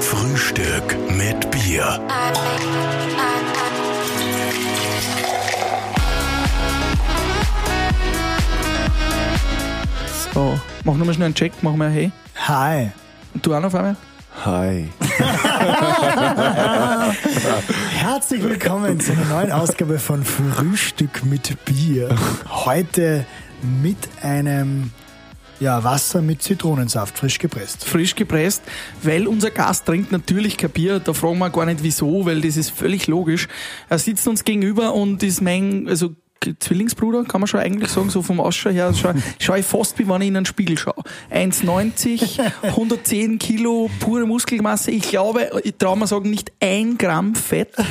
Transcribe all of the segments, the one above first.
Frühstück mit Bier. So, mach nochmal schnell einen Check, mach mal Hey. Hi. Und du auch noch, Fabian? Hi. Herzlich willkommen zu einer neuen Ausgabe von Frühstück mit Bier. Heute mit einem ja, Wasser mit Zitronensaft, frisch gepresst. Frisch gepresst, weil unser Gast trinkt natürlich kein Bier. Da fragen wir gar nicht wieso, weil das ist völlig logisch. Er sitzt uns gegenüber und ist mein, also Zwillingsbruder, kann man schon eigentlich sagen, so vom Ausschau her, schaue schau ich fast wie wenn ich in einen Spiegel schaue. 1,90, 110 Kilo, pure Muskelmasse. Ich glaube, ich traue mir sagen, nicht ein Gramm Fett.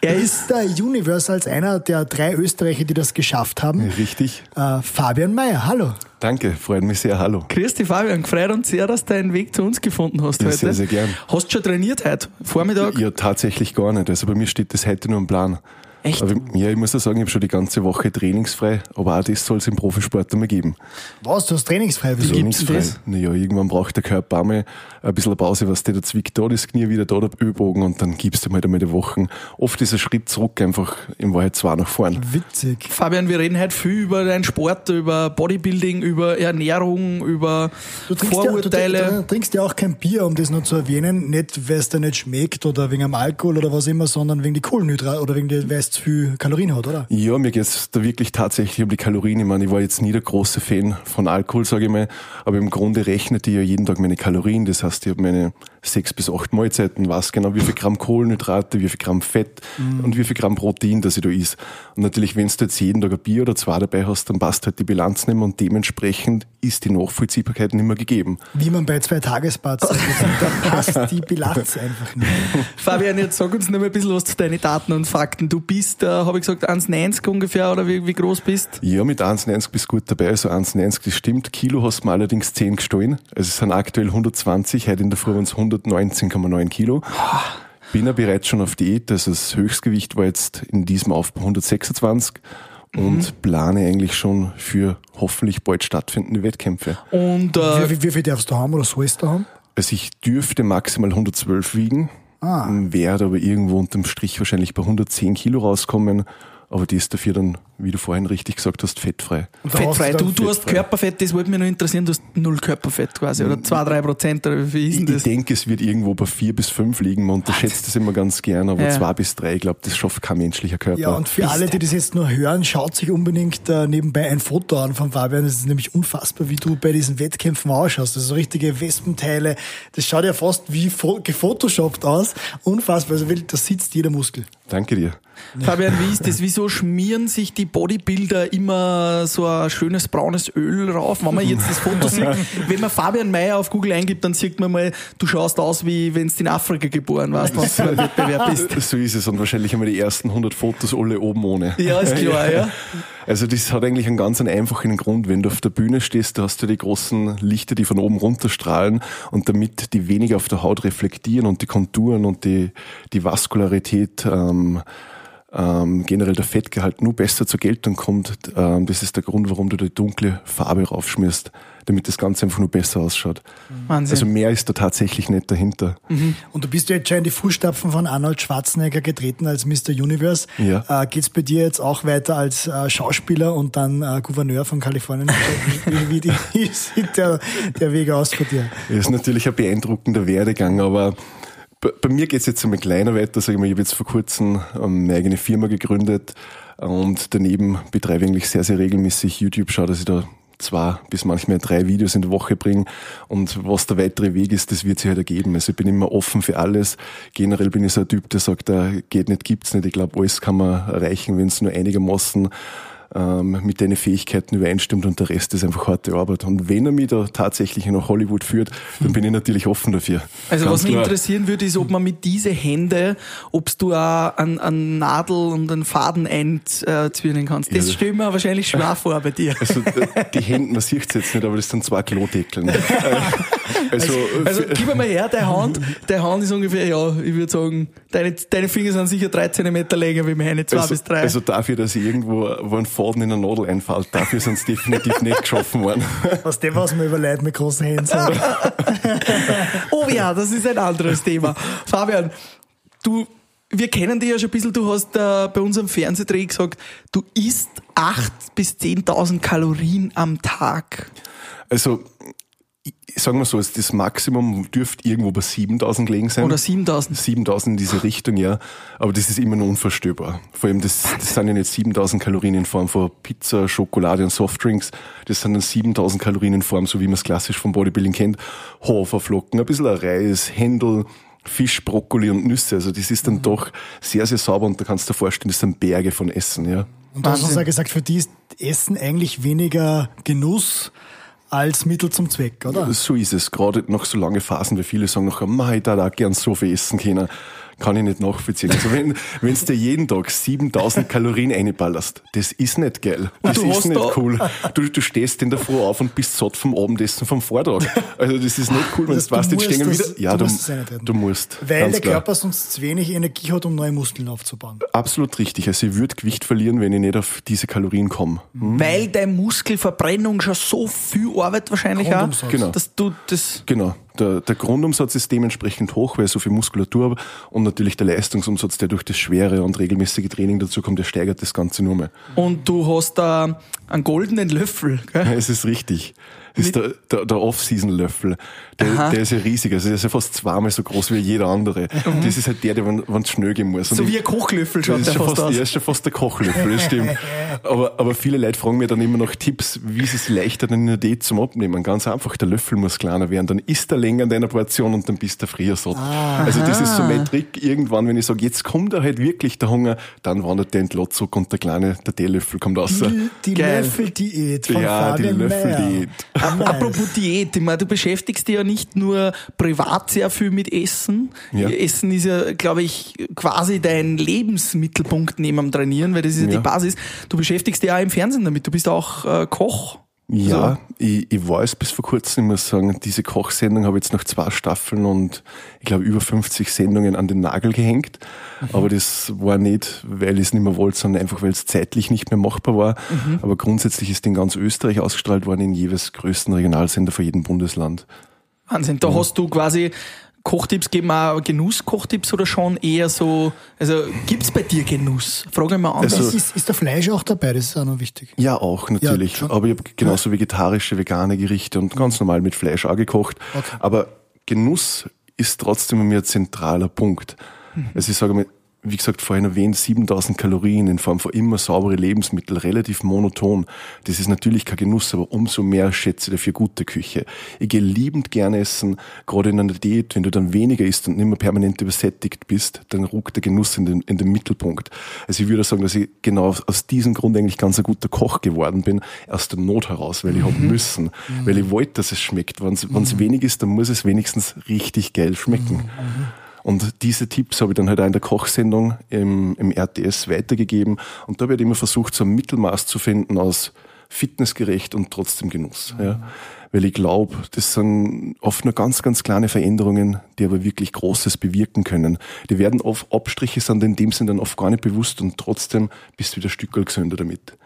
Er ist der Universe als einer der drei Österreicher, die das geschafft haben. Richtig. Äh, Fabian Mayer, hallo. Danke, freut mich sehr. Hallo. Grüß dich, Fabian. Gefreut uns sehr, dass du deinen Weg zu uns gefunden hast Ja, heute. sehr, sehr gern. Hast du schon trainiert heute? Vormittag? Ja, tatsächlich gar nicht. Also bei mir steht das heute nur im Plan. Echt? Aber ja, ich muss ja sagen, ich habe schon die ganze Woche trainingsfrei, aber auch das soll es im Profisport einmal geben. Was, du hast trainingsfrei? Wieso? Trainingsfrei. das? Naja, irgendwann braucht der Körper einmal ein bisschen eine Pause, was der da zwickt, da das Knie wieder, da der Ellbogen und dann gibst du halt einmal die Wochen. Oft ist ein Schritt zurück einfach in Wahrheit zwei nach vorn. Witzig. Fabian, wir reden heute viel über deinen Sport, über Bodybuilding, über Ernährung, über Du trinkst, ja, du, Vorurteile. du trinkst ja auch kein Bier, um das noch zu erwähnen. Nicht, weil es dir nicht schmeckt oder wegen dem Alkohol oder was immer, sondern wegen die Kohlenhydrate oder wegen der, weil es zu viel Kalorien hat, oder? Ja, mir geht's da wirklich tatsächlich um die Kalorien. Ich meine, ich war jetzt nie der große Fan von Alkohol, sage ich mal, aber im Grunde rechnet ich ja jeden Tag meine Kalorien. Das heißt, ich habe meine sechs bis acht Mahlzeiten, weiß genau, wie viel Gramm Kohlenhydrate, wie viel Gramm Fett und wie viel Gramm Protein, das ich da is. Und natürlich, wenn du jetzt jeden Tag ein Bier oder zwei dabei hast, dann passt halt die Bilanz nicht mehr und dementsprechend ist die Nachvollziehbarkeit nicht mehr gegeben. Wie man bei zwei Tagesbad sagt, da passt die Bilanz einfach nicht. Fabian, jetzt sag uns noch mal ein bisschen was zu deinen Daten und Fakten. Du bist, äh, habe ich gesagt, 1,90 ungefähr oder wie, wie groß bist? Ja, mit 1,90 bist du gut dabei. Also 1,90, das stimmt. Kilo hast du mir allerdings 10 gestohlen. Also es sind aktuell 120. Heute in der Früh waren es 119,9 Kilo. Bin ja bereits schon auf Diät. Also das Höchstgewicht war jetzt in diesem Aufbau 126 und plane eigentlich schon für hoffentlich bald stattfindende Wettkämpfe. Und äh, Wie, wie, wie viel darfst du haben oder sollst du haben? Also ich dürfte maximal 112 wiegen, werde aber irgendwo unterm Strich wahrscheinlich bei 110 Kilo rauskommen. Aber die ist dafür dann, wie du vorhin richtig gesagt hast, fettfrei. Fettfrei. hast Du, du hast fettfrei. Körperfett, das wollte mich noch interessieren. Du hast null Körperfett quasi oder zwei, drei Prozent oder wie ist Ich, denn ich das? denke, es wird irgendwo bei vier bis fünf liegen. Man unterschätzt das immer ganz gern, aber Ja. zwei bis drei, ich glaube, das schafft kein menschlicher Körper. Ja, und für alle, die das jetzt nur hören, schaut sich unbedingt äh, nebenbei ein Foto an von Fabian. Das ist nämlich unfassbar, wie du bei diesen Wettkämpfen ausschaust. Das ist so richtige Wespenteile. Das schaut ja fast wie fo- gefotoshoppt aus. Unfassbar. Also wirklich, da sitzt jeder Muskel. Danke dir. Fabian, wie ist das? Wieso schmieren sich die Bodybuilder immer so ein schönes braunes Öl rauf? Wenn man jetzt das Foto sieht, wenn man Fabian Mayer auf Google eingibt, dann sieht man mal, du schaust aus, wie wenn du in Afrika geboren warst, wenn du beim Wettbewerb bist. So ist es. Und wahrscheinlich einmal die ersten 100 Fotos alle oben ohne. Ja, ist klar, ja. Also das hat eigentlich einen ganz einen einfachen Grund. Wenn du auf der Bühne stehst, da hast du die großen Lichter, die von oben runterstrahlen und damit die weniger auf der Haut reflektieren und die Konturen und die, die Vaskularität ähm, ähm, generell der Fettgehalt nur besser zur Geltung kommt. Ähm, das ist der Grund, warum du die dunkle Farbe raufschmierst, damit das Ganze einfach nur besser ausschaut. Wahnsinn. Also mehr ist da tatsächlich nicht dahinter. Und du bist ja jetzt schon in die Fußstapfen von Arnold Schwarzenegger getreten als Mr. Universe. Ja. Äh, geht's bei dir jetzt auch weiter als äh, Schauspieler und dann äh, Gouverneur von Kalifornien? wie wie, wie sieht der, der Weg aus bei dir? Das ist natürlich ein beeindruckender Werdegang, aber bei, mir geht's jetzt einmal kleiner weiter. Sag ich mal, ich habe jetzt vor kurzem ähm, eine eigene Firma gegründet und daneben betreibe ich eigentlich sehr, sehr regelmäßig YouTube, schaue, dass ich da zwei bis manchmal drei Videos in der Woche bringe und was der weitere Weg ist, das wird sich halt ergeben. Also ich bin immer offen für alles. Generell bin ich so ein Typ, der sagt, da geht nicht, gibt's nicht. Ich glaube, alles kann man erreichen, wenn es nur einigermaßen ähm, mit deinen Fähigkeiten übereinstimmt und der Rest ist einfach harte Arbeit. Und wenn er mich da tatsächlich nach Hollywood führt, dann bin ich natürlich offen dafür. Also Ganz was mich klar. interessieren würde, ist, ob man mit diese Hände, ob du auch an, an Nadel und einen Faden einzwirnen kannst. Das Ja. stelle ich mir wahrscheinlich schwer vor bei dir. Also äh, die Hände, man sieht es jetzt nicht, aber das sind zwei Klodeckeln. Also, Also gib mir mal her, deine Hand. Deine Hand ist ungefähr, ja, ich würde sagen, deine, deine Finger sind sicher drei Zentimeter länger wie meine, zwei also, bis drei. also dafür, dass ich irgendwo wo ein Faden in der Nadel einfällt, dafür sind es definitiv nicht geschaffen worden. Aus dem, was man über Leute mit großen Händen sagt. Oh ja, das ist ein anderes Thema. Fabian, du, wir kennen dich ja schon ein bisschen, du hast äh, bei unserem Fernsehdreh gesagt, du isst 8.000 bis 10.000 Kalorien am Tag. Also, sagen wir so, das Maximum dürfte irgendwo bei 7000 gelegen sein. Oder 7.000. 7000 in diese Richtung, ja. Aber das ist immer noch unvorstellbar. Vor allem, das, das sind ja nicht 7000 Kalorien in Form von Pizza, Schokolade und Softdrinks. Das sind dann 7000 Kalorien in Form, so wie man es klassisch vom Bodybuilding kennt. Haferflocken, ein bisschen Reis, Händel, Fisch, Brokkoli und Nüsse. Also das ist dann doch sehr, sehr sauber und da kannst du dir vorstellen, das sind Berge von Essen, ja. Und du hast uns ja gesagt, für die ist Essen eigentlich weniger Genuss als Mittel zum Zweck, oder? So ist es. Gerade nach so lange Phasen, wie viele sagen noch, ich da auch gern so viel essen können. Kann ich nicht nachvollziehen. Also wenn, wenn's dir jeden Tag 7000 Kalorien einballerst, das ist nicht geil. Das du ist nicht da- cool. Du, du stehst in der Früh auf und bist satt vom Abendessen vom Vortag. Also das ist nicht cool, wenn Das- du weißt, du jetzt stehen musst wieder. das- Ja, du du, musst du musst. Weil der klar. Körper sonst zu wenig Energie hat, um neue Muskeln aufzubauen. Absolut richtig. Also ich würde Gewicht verlieren, wenn ich nicht auf diese Kalorien komme. Weil deine Muskelverbrennung schon so viel Arbeit wahrscheinlich Grundumsatz. Genau. dass du das Genau. Der, der Grundumsatz ist dementsprechend hoch, weil so viel Muskulatur und natürlich der Leistungsumsatz, der durch das schwere und regelmäßige Training dazu kommt, der steigert das Ganze nur mehr. und du hast da einen goldenen Löffel. Gell? Ja, es ist richtig. Das ist der, der, der Off-Season-Löffel. Der, der ist ja riesig. Also der ist ja fast zweimal so groß wie jeder andere. Das ist halt der, der, wenn es schnell gehen muss. Und So ich- wie ein Kochlöffel schaut ist der schon fast aus. ja, ist schon fast der Kochlöffel, das stimmt. Aber, aber viele Leute fragen mir dann immer noch Tipps, wie sie es leichter dann in der Diät zum Abnehmen. Ganz einfach, der Löffel muss kleiner werden. Dann isst er länger in deiner Portion und dann bist du früher satt. Also das ist so mein Trick. Irgendwann, wenn ich sage, jetzt kommt da halt wirklich der Hunger, dann wandert der Entlot zurück und der kleine, der Teelöffel kommt raus. Die, die. Löffeldiät von Ja, die Fabian Löffeldiät. Apropos Diät, ich meine, du beschäftigst dich ja nicht nur privat sehr viel mit Essen. Ja. Essen ist ja, glaube ich, quasi dein Lebensmittelpunkt neben dem Trainieren, weil das ist ja, die Ja. Basis. Du beschäftigst dich auch im Fernsehen damit. Du bist auch äh, Koch. Ja, ich, ich war es bis vor kurzem, ich muss sagen, diese Kochsendung habe ich jetzt nach zwei Staffeln und ich glaube über 50 Sendungen an den Nagel gehängt. Aber das war nicht, weil ich es nicht mehr wollte, sondern einfach, weil es zeitlich nicht mehr machbar war. Aber grundsätzlich ist in ganz Österreich ausgestrahlt worden, in jeweils größten Regionalsender für jeden Bundesland. Wahnsinn. Da hast du quasi Kochtipps geben auch Genusskochtipps oder schon eher so, also gibt's bei dir Genuss? Frage ich mal an. Also- ist, ist, da Fleisch auch dabei? Das ist auch noch wichtig. Ja, auch natürlich. schon. aber ich habe genauso vegetarische, vegane Gerichte und ganz normal mit Fleisch auch gekocht. Aber Genuss ist trotzdem bei mir ein zentraler Punkt. Also ich sage mal, wie gesagt, vorhin erwähnt, 7000 Kalorien in Form von immer saubere Lebensmittel, relativ monoton. Das ist natürlich kein Genuss, aber umso mehr schätze ich dafür gute Küche. Ich gehe liebend gerne essen, gerade in einer Diät, wenn du dann weniger isst und nicht mehr permanent übersättigt bist, dann ruckt der Genuss in den, in den Mittelpunkt. Also ich würde sagen, dass ich genau aus, diesem Grund eigentlich ganz ein guter Koch geworden bin, aus der Not heraus, weil ich hab müssen, weil ich wollte, dass es schmeckt. Wenn es wenig ist, dann muss es wenigstens richtig geil schmecken. Und diese Tipps habe ich dann halt auch in der Kochsendung im, im RTS weitergegeben. Und da habe ich halt immer versucht, so ein Mittelmaß zu finden aus fitnessgerecht und trotzdem Genuss. Ja. Weil ich glaube, das sind oft nur ganz, ganz kleine Veränderungen, die aber wirklich Großes bewirken können. Die werden oft Abstriche sind in dem Sinn dann oft gar nicht bewusst und trotzdem bist du wieder Stückel gesünder damit.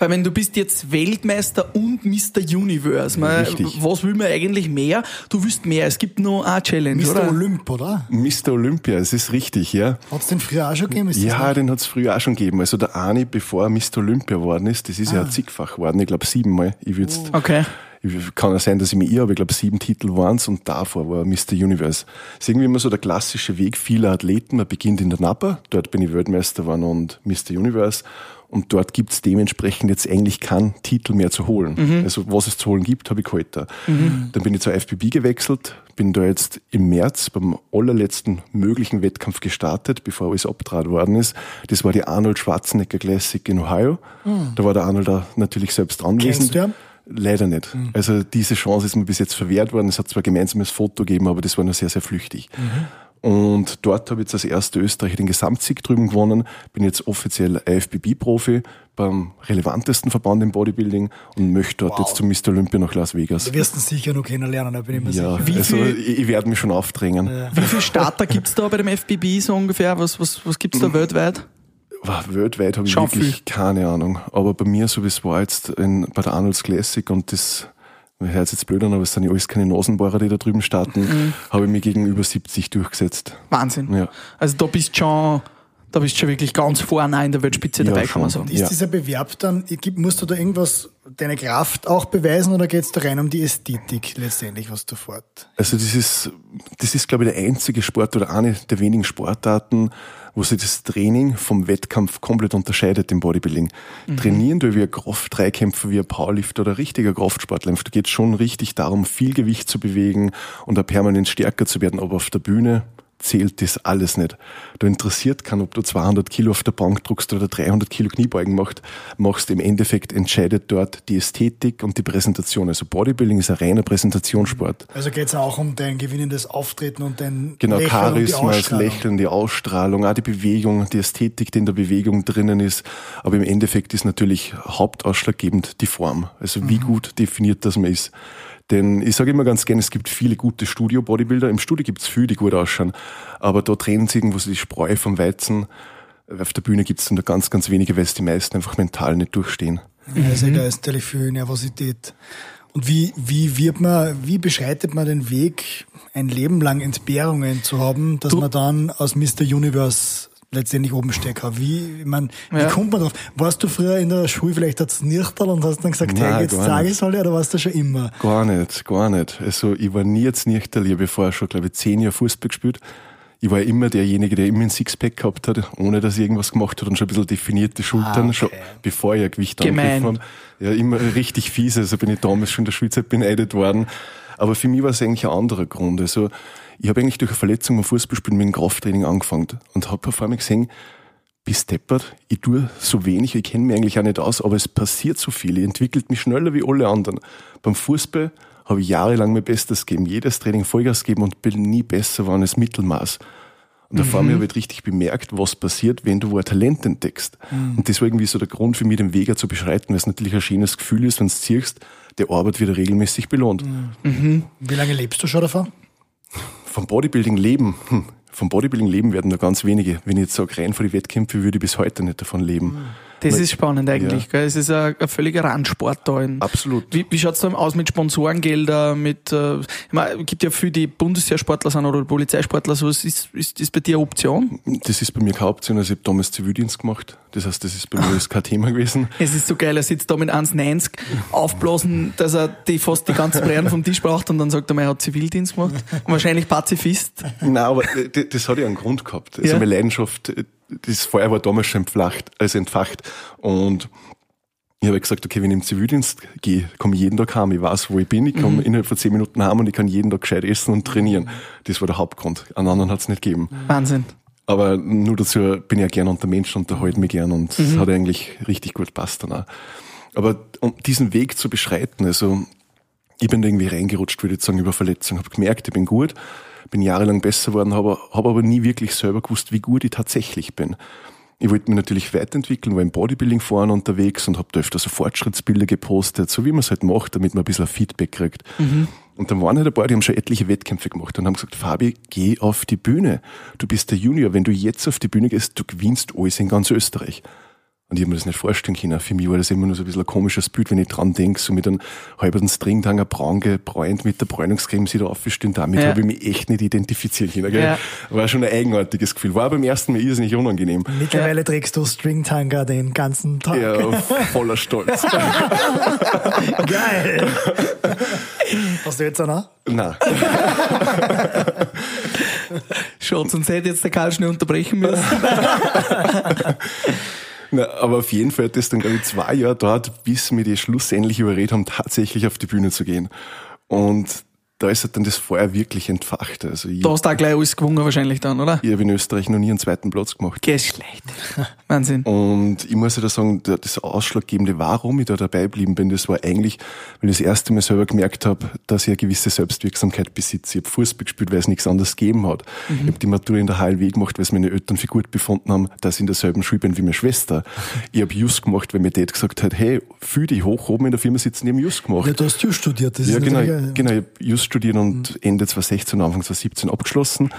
Weil wenn du bist jetzt Weltmeister und Mr. Universe, man, was will man eigentlich mehr? Du willst mehr. Es gibt nur eine Challenge, Mr. oder? Olymp, oder? Mr. Olympia, es ist richtig, ja. Hat es den früher auch schon gegeben? Ja, den hat's früher auch schon gegeben. Also der Ani, bevor er Mr. Olympia geworden ist, das ist ja ein zigfach geworden. Ich glaube siebenmal. Ich würde Okay. Ich- Kann ja sein, dass ich mich irre, aber ich glaube, sieben Titel waren's und davor war Mr. Universe. Das ist irgendwie immer so der klassische Weg vieler Athleten. Man beginnt in der Napa, dort bin ich Weltmeister geworden und Mr. Universe. Und dort gibt's dementsprechend jetzt eigentlich keinen Titel mehr zu holen. Also was es zu holen gibt, habe ich geholt. da. Dann bin ich zur FBB gewechselt, bin da jetzt im März beim allerletzten möglichen Wettkampf gestartet, bevor alles abtrat worden ist. Das war die Arnold Schwarzenegger Classic in Ohio. Da war der Arnold da natürlich selbst anwesend. Kennst du? Leider nicht. Also diese Chance ist mir bis jetzt verwehrt worden. Es hat zwar gemeinsames Foto gegeben, aber das war nur sehr, sehr flüchtig. Und dort habe ich jetzt als erster Österreicher den Gesamtsieg drüben gewonnen, bin jetzt offiziell IFBB-Profi beim relevantesten Verband im Bodybuilding und möchte dort Wow. jetzt zum Mr. Olympia nach Las Vegas. Du wirst ihn sicher noch kennenlernen, da bin ich mir Ja, sicher. Wie also viel- ich, ich werde mich schon aufdrängen. Wie viele Starter gibt's da bei dem FBB so ungefähr? Was, was, was gibt's da weltweit? Wow, weltweit habe ich Schon wirklich viel. keine Ahnung. Aber bei mir, so wie es war jetzt in, bei der Arnold's Classic und das, hört jetzt blöd an, aber es sind ja alles keine Nasenbohrer, die da drüben starten, Mhm. habe ich mich gegen über 70 durchgesetzt. Wahnsinn. Ja. Also da bist schon, da bist du schon wirklich ganz vorne in der Weltspitze Ja, dabei, kann man schon. sagen. Ist Ja. dieser Bewerb dann, musst du da irgendwas, deine Kraft auch beweisen oder geht es da rein um die Ästhetik letztendlich, was du fort? Also das ist, das ist glaube ich der einzige Sport oder eine der wenigen Sportarten, wo sich das Training vom Wettkampf komplett unterscheidet im Bodybuilding. Trainieren du wie ein Kraft-Dreikämpfer, wie ein Powerlifter oder ein richtiger Kraftsportler, da geht es schon richtig darum, viel Gewicht zu bewegen und da permanent stärker zu werden, aber auf der Bühne zählt das alles nicht. Da interessiert kann, ob du 200 Kilo auf der Bank druckst oder 300 Kilo Kniebeugen macht, machst. Im Endeffekt entscheidet dort die Ästhetik und die Präsentation. Also Bodybuilding ist ein reiner Präsentationssport. Also geht es auch um dein gewinnendes Auftreten und dein Genau, Lächeln Charisma, das. Lächeln, die Ausstrahlung, auch die Bewegung, die Ästhetik, die in der Bewegung drinnen ist. Aber im Endeffekt ist natürlich hauptausschlaggebend die Form. Also wie gut definiert das man ist. Denn ich sage immer ganz gerne, es gibt viele gute Studio-Bodybuilder. Im Studio gibt's viele, die gut ausschauen. Aber da trennen sie irgendwo so die Spreu vom Weizen. Auf der Bühne gibt's dann da ganz, ganz wenige, weil es die meisten einfach mental nicht durchstehen. Also da ist natürlich viel Nervosität. Und wie, wie wird man, wie beschreitet man den Weg, ein Leben lang Entbehrungen zu haben, dass Du- man dann aus Mr. Universe letztendlich oben stecken kann? Wie, ich mein, wie Ja. kommt man drauf? Warst du früher in der Schule vielleicht als Nichterl und hast dann gesagt, Nein, hey, jetzt sage ich es alle, oder warst du schon immer? Gar nicht, gar nicht. Also ich war nie jetzt nicht ich habe vorher schon, glaube ich, zehn Jahre Fußball gespielt. Ich war immer derjenige, der immer ein Sixpack gehabt hat, ohne dass ich irgendwas gemacht hat und schon ein bisschen definierte Schultern, okay. schon bevor ich ein Gewicht angegriffen habe. Ja, immer richtig fies, also bin ich damals schon in der Schulzeit beneidet worden. Aber für mich war es eigentlich ein anderer Grund. Also ich habe eigentlich durch eine Verletzung beim Fußballspielen mit dem Krafttraining angefangen und habe vor mir gesehen, bist deppert, ich tue so wenig, ich kenne mich eigentlich auch nicht aus, aber es passiert so viel, ich entwickle mich schneller wie alle anderen. Beim Fußball habe ich jahrelang mein Bestes gegeben, jedes Training Vollgas gegeben und bin nie besser geworden als Mittelmaß. Und da vor mir habe ich richtig bemerkt, was passiert, wenn du wo ein Talent entdeckst. Und das war irgendwie so der Grund für mich, den Weg zu beschreiten, weil es natürlich ein schönes Gefühl ist, wenn du ziehst, der Arbeit wieder regelmäßig belohnt. Wie lange lebst du schon davon? Vom Bodybuilding leben, hm, vom Bodybuilding leben werden nur ganz wenige. Wenn ich jetzt sage, rein für die Wettkämpfe, würde ich bis heute nicht davon leben. Das ist spannend eigentlich. Gell? Es ist ein, ein völliger Randsport da. In, Absolut. Wie, wie schaut's da aus mit Sponsorengelder, mit, äh, ich meine, gibt ja viele, die Bundeswehrsportler sind oder Polizeisportler, so ist, ist, ist das bei dir eine Option? Das ist bei mir keine Option. Also ich habe damals Zivildienst gemacht. Das heißt, das ist bei mir jetzt kein Thema gewesen. Es ist so geil, er sitzt da mit 1,90 aufblasen, dass er die fast die ganzen Brären vom Tisch braucht und dann sagt er, er hat Zivildienst gemacht. Und wahrscheinlich Pazifist. Nein, aber das, das hat ja einen Grund gehabt. Also Ja. meine Leidenschaft, das Feuer war damals schon entflacht, also entfacht. Und ich habe gesagt, okay, wenn ich im Zivildienst gehe, komme ich jeden Tag heim. Ich weiß, wo ich bin. Ich komme innerhalb von zehn Minuten heim und ich kann jeden Tag gescheit essen und trainieren. Das war der Hauptgrund. Einen anderen hat es nicht gegeben. Wahnsinn. Aber nur dazu bin ich ja gern unter Menschen, unterhalte mich gern und es hat eigentlich richtig gut passt dann auch. Aber um diesen Weg zu beschreiten, also ich bin da irgendwie reingerutscht, würde ich sagen, über Verletzung. Habe gemerkt, ich bin gut, bin jahrelang besser geworden, habe hab aber nie wirklich selber gewusst, wie gut ich tatsächlich bin. Ich wollte mich natürlich weiterentwickeln, war im Bodybuilding vorne unterwegs und habe da öfter so Fortschrittsbilder gepostet, so wie man es halt macht, damit man ein bisschen Feedback kriegt. Und dann waren halt ein paar, die haben schon etliche Wettkämpfe gemacht und haben gesagt, Fabi, geh auf die Bühne. Du bist der Junior. Wenn du jetzt auf die Bühne gehst, du gewinnst alles in ganz Österreich. Und ich habe mir das nicht vorstellen können. Für mich war das immer nur so ein bisschen ein komisches Bild, wenn ich dran denke, so mit einem halben Stringtanger braun gebräunt mit der Bräunungscreme sie da aufstehen. Damit Ja. habe ich mich echt nicht identifizieren können. Gell? Ja. War schon ein eigenartiges Gefühl. War beim ersten Mal irrsinnig unangenehm. Mittlerweile trägst du Stringtanga den ganzen Tag. Ja, voller Stolz. Geil. Hast du jetzt einen? auch? Nein. Schatz, sonst hätte jetzt der Karl schnell unterbrechen müssen. Na, aber auf jeden Fall hat das dann, glaube ich, zwei Jahre dauert, bis wir die schlussendlich überredet haben, tatsächlich auf die Bühne zu gehen. Und da ist halt dann das Feuer wirklich entfacht. Also ich, Da hast du auch gleich alles gewonnen wahrscheinlich dann, oder? ich habe in Österreich noch nie einen zweiten Platz gemacht. Geschlecht. Wahnsinn. Und ich muss ja da sagen, das Ausschlaggebende, warum ich da dabei geblieben bin, das war eigentlich, weil ich das erste Mal selber gemerkt habe, dass ich eine gewisse Selbstwirksamkeit besitze. Ich habe Fußball gespielt, weil es nichts anderes gegeben hat. Ich habe die Matura in der HLW gemacht, weil es meine Eltern für gut befunden haben, dass ich in derselben Schule bin wie meine Schwester. Ich habe Just gemacht, weil mir Dad gesagt hat, hey, fühl dich hoch, oben in der Firma sitzen, ich habe Just gemacht. Ja, du hast Jus studiert. Das Ja, ist genau, äh, genau. Ich habe Just studiert und Ende 2016, Anfang 2017 abgeschlossen.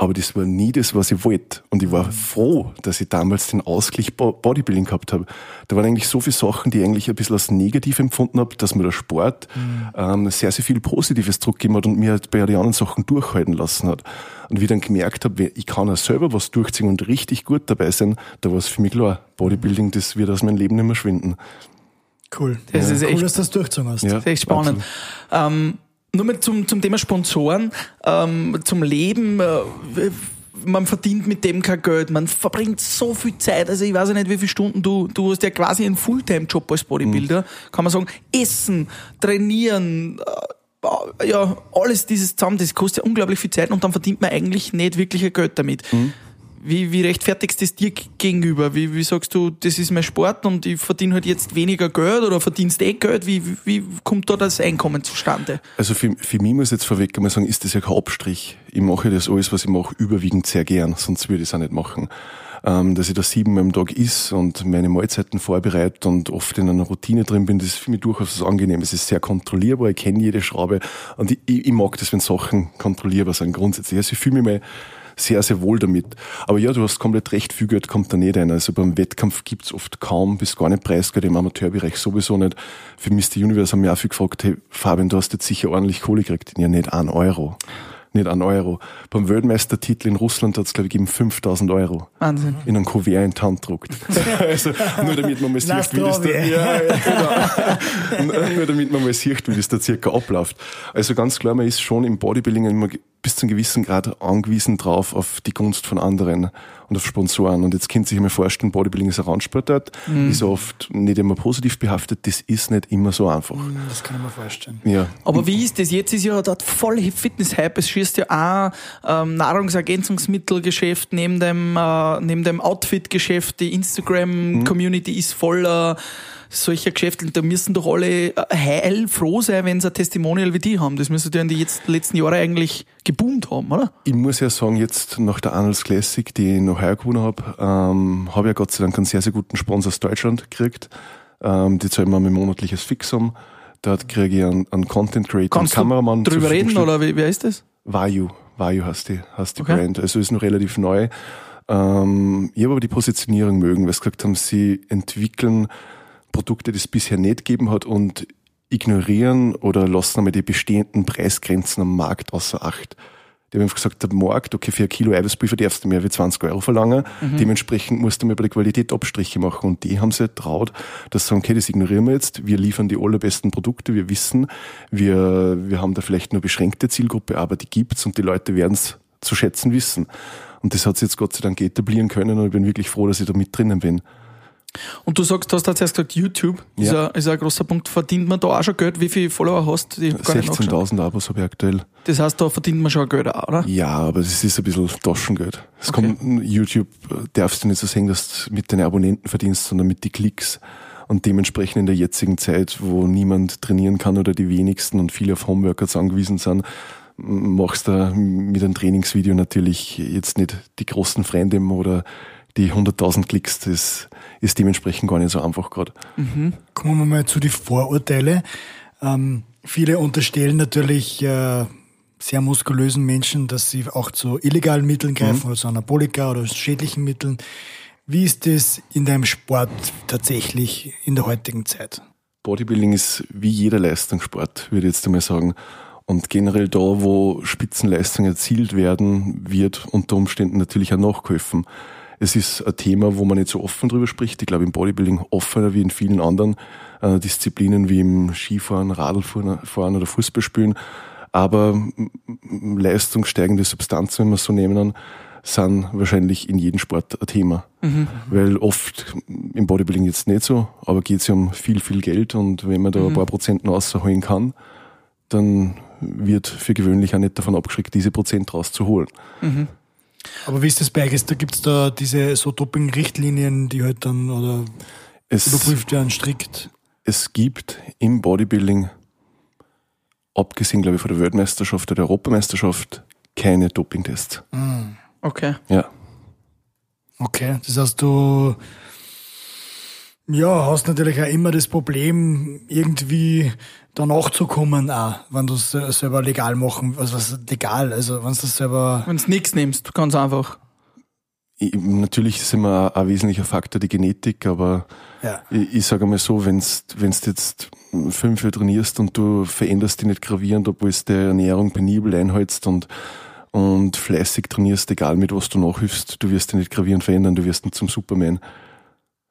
Aber das war nie das, was ich wollte. Und ich war froh, dass ich damals den Ausgleich Bo- Bodybuilding gehabt habe. Da waren eigentlich so viele Sachen, die ich eigentlich ein bisschen als negativ empfunden habe, dass mir der Sport ähm, sehr, sehr viel Positives zurückgegeben hat und mir halt bei den anderen Sachen durchhalten lassen hat. Und wie ich dann gemerkt habe, ich kann auch selber was durchziehen und richtig gut dabei sein, da war es für mich klar, Bodybuilding, das wird aus meinem Leben nicht mehr schwinden. Cool. Das ist cool, echt- dass du das durchgezogen hast. Ja. Das ist echt spannend. Nur mal zum, zum Thema Sponsoren, ähm, zum Leben. Äh, man verdient mit dem kein Geld, man verbringt so viel Zeit, also ich weiß ja nicht, wie viele Stunden du, du hast ja quasi einen Fulltime-Job als Bodybuilder, kann man sagen, essen, trainieren, äh, ja, alles dieses zusammen, das kostet ja unglaublich viel Zeit und dann verdient man eigentlich nicht wirklich ein Geld damit. Wie, wie rechtfertigst du das dir gegenüber? Wie, wie sagst du, das ist mein Sport und ich verdiene halt jetzt weniger Geld oder verdienst eh Geld? Wie, wie, kommt da das Einkommen zustande? Also für, für mich muss ich jetzt vorweg einmal sagen, ist das ja kein Abstrich. Ich mache das alles, was ich mache, überwiegend sehr gern, sonst würde ich es auch nicht machen. Ähm, dass ich da siebenmal am Tag is und meine Mahlzeiten vorbereite und oft in einer Routine drin bin, das ist für mich durchaus angenehm. Es ist sehr kontrollierbar, ich kenne jede Schraube und ich, ich, ich mag das, wenn Sachen kontrollierbar sind grundsätzlich. Also ich fühle mich mal sehr, sehr wohl damit. Aber ja, du hast komplett recht, viel Geld kommt da nicht ein. Also beim Wettkampf gibt's oft kaum bis gar nicht Preisgeld, im Amateurbereich sowieso nicht. Für Mr. Universe haben wir auch viel gefragt, hey Fabian, du hast jetzt sicher ordentlich Kohle gekriegt. Ja, nicht ein Euro. Nicht ein Euro. Beim Weltmeistertitel in Russland hat's glaube ich, gegeben 5000 Euro. Wahnsinn. In einem Kuvert in die Hand gedruckt. also, nur damit man mal sieht, wie das da, ja, ja, genau. nur damit man mal sieht, wie das da circa abläuft. Also ganz klar, man ist schon im Bodybuilding immer bis zu einem gewissen Grad angewiesen drauf auf die Gunst von anderen und auf Sponsoren. Und jetzt könnt ihr sich mal vorstellen, Bodybuilding ist ein Randsportart, ist oft nicht immer positiv behaftet, das ist nicht immer so einfach. Das kann ich mir vorstellen. Ja. Aber wie ist das? Jetzt ist ja dort voll Fitness-Hype. Es schießt ja auch ähm, Nahrungsergänzungsmittelgeschäft neben dem, äh, neben dem Outfit-Geschäft. Die Instagram-Community ist voller solcher Geschäfte. Da müssen doch alle äh, heilfroh sein, wenn sie ein Testimonial wie die haben. Das müsste ja in den jetzt, letzten Jahren eigentlich geboomt haben, oder? Ich muss ja sagen, jetzt nach der Arnold's Classic, die ich noch heuer gewonnen habe, ähm, habe ich ja Gott sei Dank einen sehr, sehr guten Sponsor aus Deutschland gekriegt. Ähm, die zahlen mir mein monatliches Fixum. Dort kriege ich einen, einen Content Creator, einen Kannst du Kameramann. zur drüber reden oder wie, wer ist das? Vayu, Vayu heißt die, heißt die Okay. Brand. Also ist noch relativ neu. Ähm, ich habe aber die Positionierung mögen, weil sie gesagt haben, sie entwickeln Produkte, die es bisher nicht gegeben hat und ignorieren oder lassen einmal die bestehenden Preisgrenzen am Markt außer Acht. Die haben einfach gesagt, der Markt, okay, für ein Kilo Eiweißpulver darfst du mehr wie 20 Euro verlangen. Dementsprechend musst du mal bei der Qualität Abstriche machen. Und die haben sich traut, dass sie sagen, okay, das ignorieren wir jetzt. Wir liefern die allerbesten Produkte. Wir wissen, wir, wir haben da vielleicht nur beschränkte Zielgruppe, aber die gibt's und die Leute werden es zu schätzen wissen. Und das hat sich jetzt Gott sei Dank etablieren können und ich bin wirklich froh, dass ich da mit drinnen bin. Und du sagst, du hast jetzt erst gesagt, YouTube ist, Ja. ein, ist ein großer Punkt. Verdient man da auch schon Geld? Wie viele Follower hast du? Ich hab gar nicht nachgeschaut. 16.000 Abos habe ich aktuell. Das heißt, da verdient man schon Geld auch, oder? Ja, aber das ist ein bisschen Taschengeld. Es Okay. kommt, YouTube äh, darfst du nicht so sehen, dass du mit den Abonnenten verdienst, sondern mit die Klicks. Und dementsprechend in der jetzigen Zeit, wo niemand trainieren kann oder die wenigsten und viele auf Homeworkouts angewiesen sind, machst du mit einem Trainingsvideo natürlich jetzt nicht die großen Freunde oder die 100.000 Klicks. Das ist dementsprechend gar nicht so einfach gerade. Kommen wir mal zu den Vorurteile. Ähm, viele unterstellen natürlich äh, sehr muskulösen Menschen, dass sie auch zu illegalen Mitteln greifen oder zu Anabolika oder schädlichen Mitteln. Wie ist das in deinem Sport tatsächlich in der heutigen Zeit? Bodybuilding ist wie jeder Leistungssport, würde ich jetzt einmal sagen. Und generell da, wo Spitzenleistungen erzielt werden, wird unter Umständen natürlich auch nachgeholfen. Es ist ein Thema, wo man nicht so offen drüber spricht. Ich glaube, im Bodybuilding offener wie in vielen anderen äh, Disziplinen wie im Skifahren, Radlfahren Fahren oder Fußballspielen. Aber leistungssteigende Substanzen, wenn wir es so nehmen, sind wahrscheinlich in jedem Sport ein Thema. Weil oft im Bodybuilding jetzt nicht so, aber geht es ja um viel, viel Geld und wenn man da ein paar Prozenten rausholen kann, dann wird für gewöhnlich auch nicht davon abgeschreckt, diese Prozent rauszuholen. Aber wie ist das bei euch? Da gibt's da diese so Doping-Richtlinien, die halt dann oder Es, überprüft werden strikt. es gibt im Bodybuilding, abgesehen, glaube ich, von der Weltmeisterschaft oder der Europameisterschaft, keine Dopingtests. Okay. Ja. Okay, das heißt, du ja, hast natürlich auch immer das Problem, irgendwie da nachzukommen, auch, wenn du es selber legal machen, also was legal, also wenn du das selber Wenn du nichts nimmst, ganz einfach. Ich, natürlich ist immer ein, wesentlicher Faktor die Genetik, aber ja. ich, ich sage einmal so, wenn's wenn's jetzt fünf Jahre trainierst und du veränderst dich nicht gravierend, obwohl du die Ernährung penibel einhältst und, und fleißig trainierst, egal mit was du nachhilfst, du wirst dich nicht gravierend verändern, du wirst nicht zum Superman.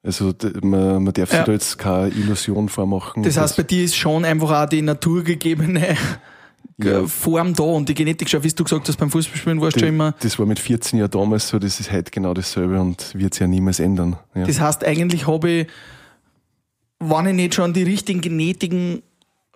Also man, man darf sich Ja. da jetzt keine Illusion vormachen. Das heißt, bei dir ist schon einfach auch die naturgegebene Ja. Form da und die Genetik, schon, wie du gesagt hast, beim Fußballspielen warst du schon immer. das war mit 14 Jahren damals so, das ist heute genau dasselbe und wird sich ja niemals ändern. Ja. Das heißt, eigentlich habe ich, wenn ich nicht schon die richtigen genetischen,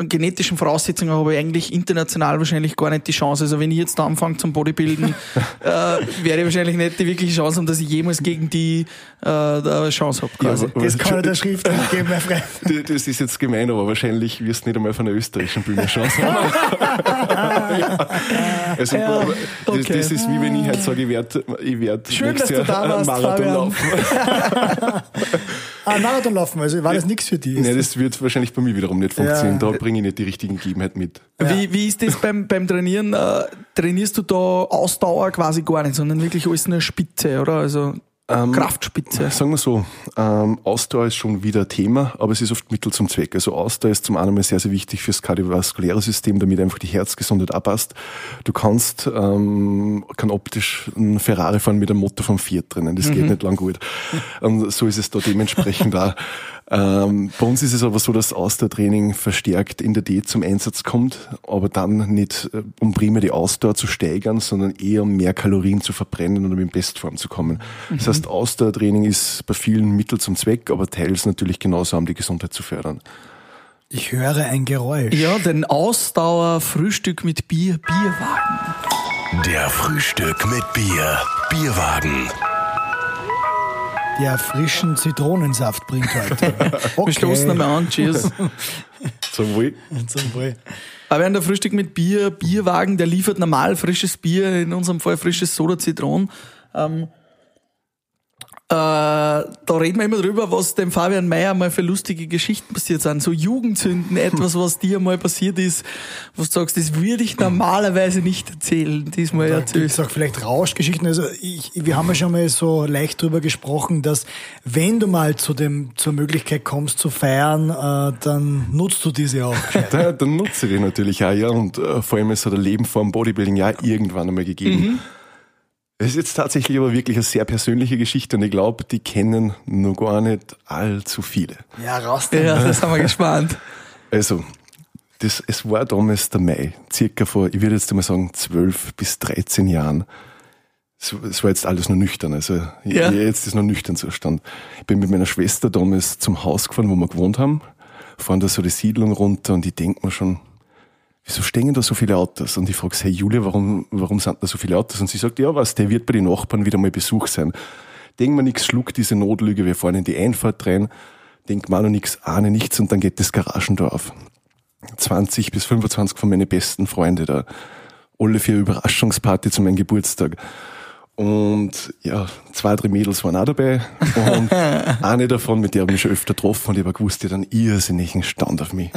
genetischen Voraussetzungen habe, ich eigentlich international wahrscheinlich gar nicht die Chance. Also wenn ich jetzt da anfange zum Bodybuilden, äh, werde ich wahrscheinlich nicht die wirkliche Chance haben, dass ich jemals gegen die äh, eine Chance habe. Quasi. aber- das kann ich der Schrift nicht geben, mein Freund. Das ist jetzt gemein, aber wahrscheinlich wirst du nicht einmal von der österreichischen Bühne Chance haben. ja. Also, das, okay. das ist wie wenn ich halt sage, ich werde ich werd Schön, nächstes dass du Jahr da einen warst, Marathon Fabian. laufen. Ah, Marathon laufen, also war das nichts für dich? Nein, das wird wahrscheinlich bei mir wiederum nicht funktionieren. Ja. Da bringe ich nicht die richtigen Gegebenheiten mit. Wie, wie ist das beim, beim Trainieren? Äh, trainierst du da Ausdauer quasi gar nicht, sondern wirklich alles nur Spitze, oder? Also Kraftspitze. Sagen wir so, ähm, Ausdauer ist schon wieder ein Thema, aber es ist oft Mittel zum Zweck. Also Ausdauer ist zum einen mal sehr, sehr wichtig fürs kardiovaskuläre System, damit einfach die Herzgesundheit abpasst. Du kannst, ähm, kann optisch einen Ferrari fahren mit einem Motor vom Fiat drinnen. Das geht nicht lang gut. Und so ist es da dementsprechend auch. Ähm, bei uns ist es aber so, dass Ausdauertraining verstärkt in der D zum Einsatz kommt, aber dann nicht, äh, um primär die Ausdauer zu steigern, sondern eher um mehr Kalorien zu verbrennen und um in Bestform zu kommen. Das heißt, Ausdauertraining ist bei vielen Mittel zum Zweck, aber teils natürlich genauso, um die Gesundheit zu fördern. Ich höre ein Geräusch. Ja, den Ausdauer-Frühstück mit Bier, Bierwagen. Der Frühstück mit Bier. Bierwagen. Der frischen Zitronensaft bringt heute. Okay. Wir stoßen einmal an, cheers. Zum Wohl. Zum Wohl. Aber während der Frühstück mit Bier, Bierwagen, der liefert normal frisches Bier, in unserem Fall frisches Soda Zitron. Ähm, äh, da reden wir immer drüber, was dem Fabian Mayer mal für lustige Geschichten passiert sind. So Jugendsünden, etwas, was dir mal passiert ist, was du sagst, das würde ich normalerweise nicht erzählen. Diesmal Da erzählst gibt's auch vielleicht Rauschgeschichten. Also ich, wir haben ja schon mal so leicht drüber gesprochen, dass wenn du mal zu dem zur Möglichkeit kommst zu feiern, äh, dann nutzt du diese auch. Da, dann nutze ich die natürlich auch, ja. Und äh, vor allem es hat ein Leben vor dem Bodybuilding ja irgendwann einmal gegeben. Es ist jetzt tatsächlich aber wirklich eine sehr persönliche Geschichte und ich glaube, die kennen noch gar nicht allzu viele. ja, raus. Ja, das haben wir gespannt. Also, das, es war damals der Mai, circa vor, ich würde jetzt einmal sagen, 12 bis 13 Jahren. Es, es war jetzt alles nur nüchtern, also Ja. jetzt ist noch nüchtern Zustand. Ich bin mit meiner Schwester damals zum Haus gefahren, wo wir gewohnt haben, fahren da so die Siedlung runter und ich denk mir schon, wieso stehen da so viele Autos? Und ich frage hey Julia, warum, warum sind da so viele Autos? Und sie sagt, ja was, der wird bei den Nachbarn wieder mal Besuch sein. Denk mir nix, schluck diese Notlüge, wir fahren in die Einfahrt rein, denk mal noch nix, ahne nichts und dann geht das Garagentor auf. 20 bis 25 von meinen besten Freunden da. Alle für eine Überraschungsparty zu meinem Geburtstag. Und ja, zwei, drei Mädels waren auch dabei. Und eine davon, mit der habe ich mich schon öfter getroffen und ich habe gewusst, die hat einen irrsinnigen Stand auf mich.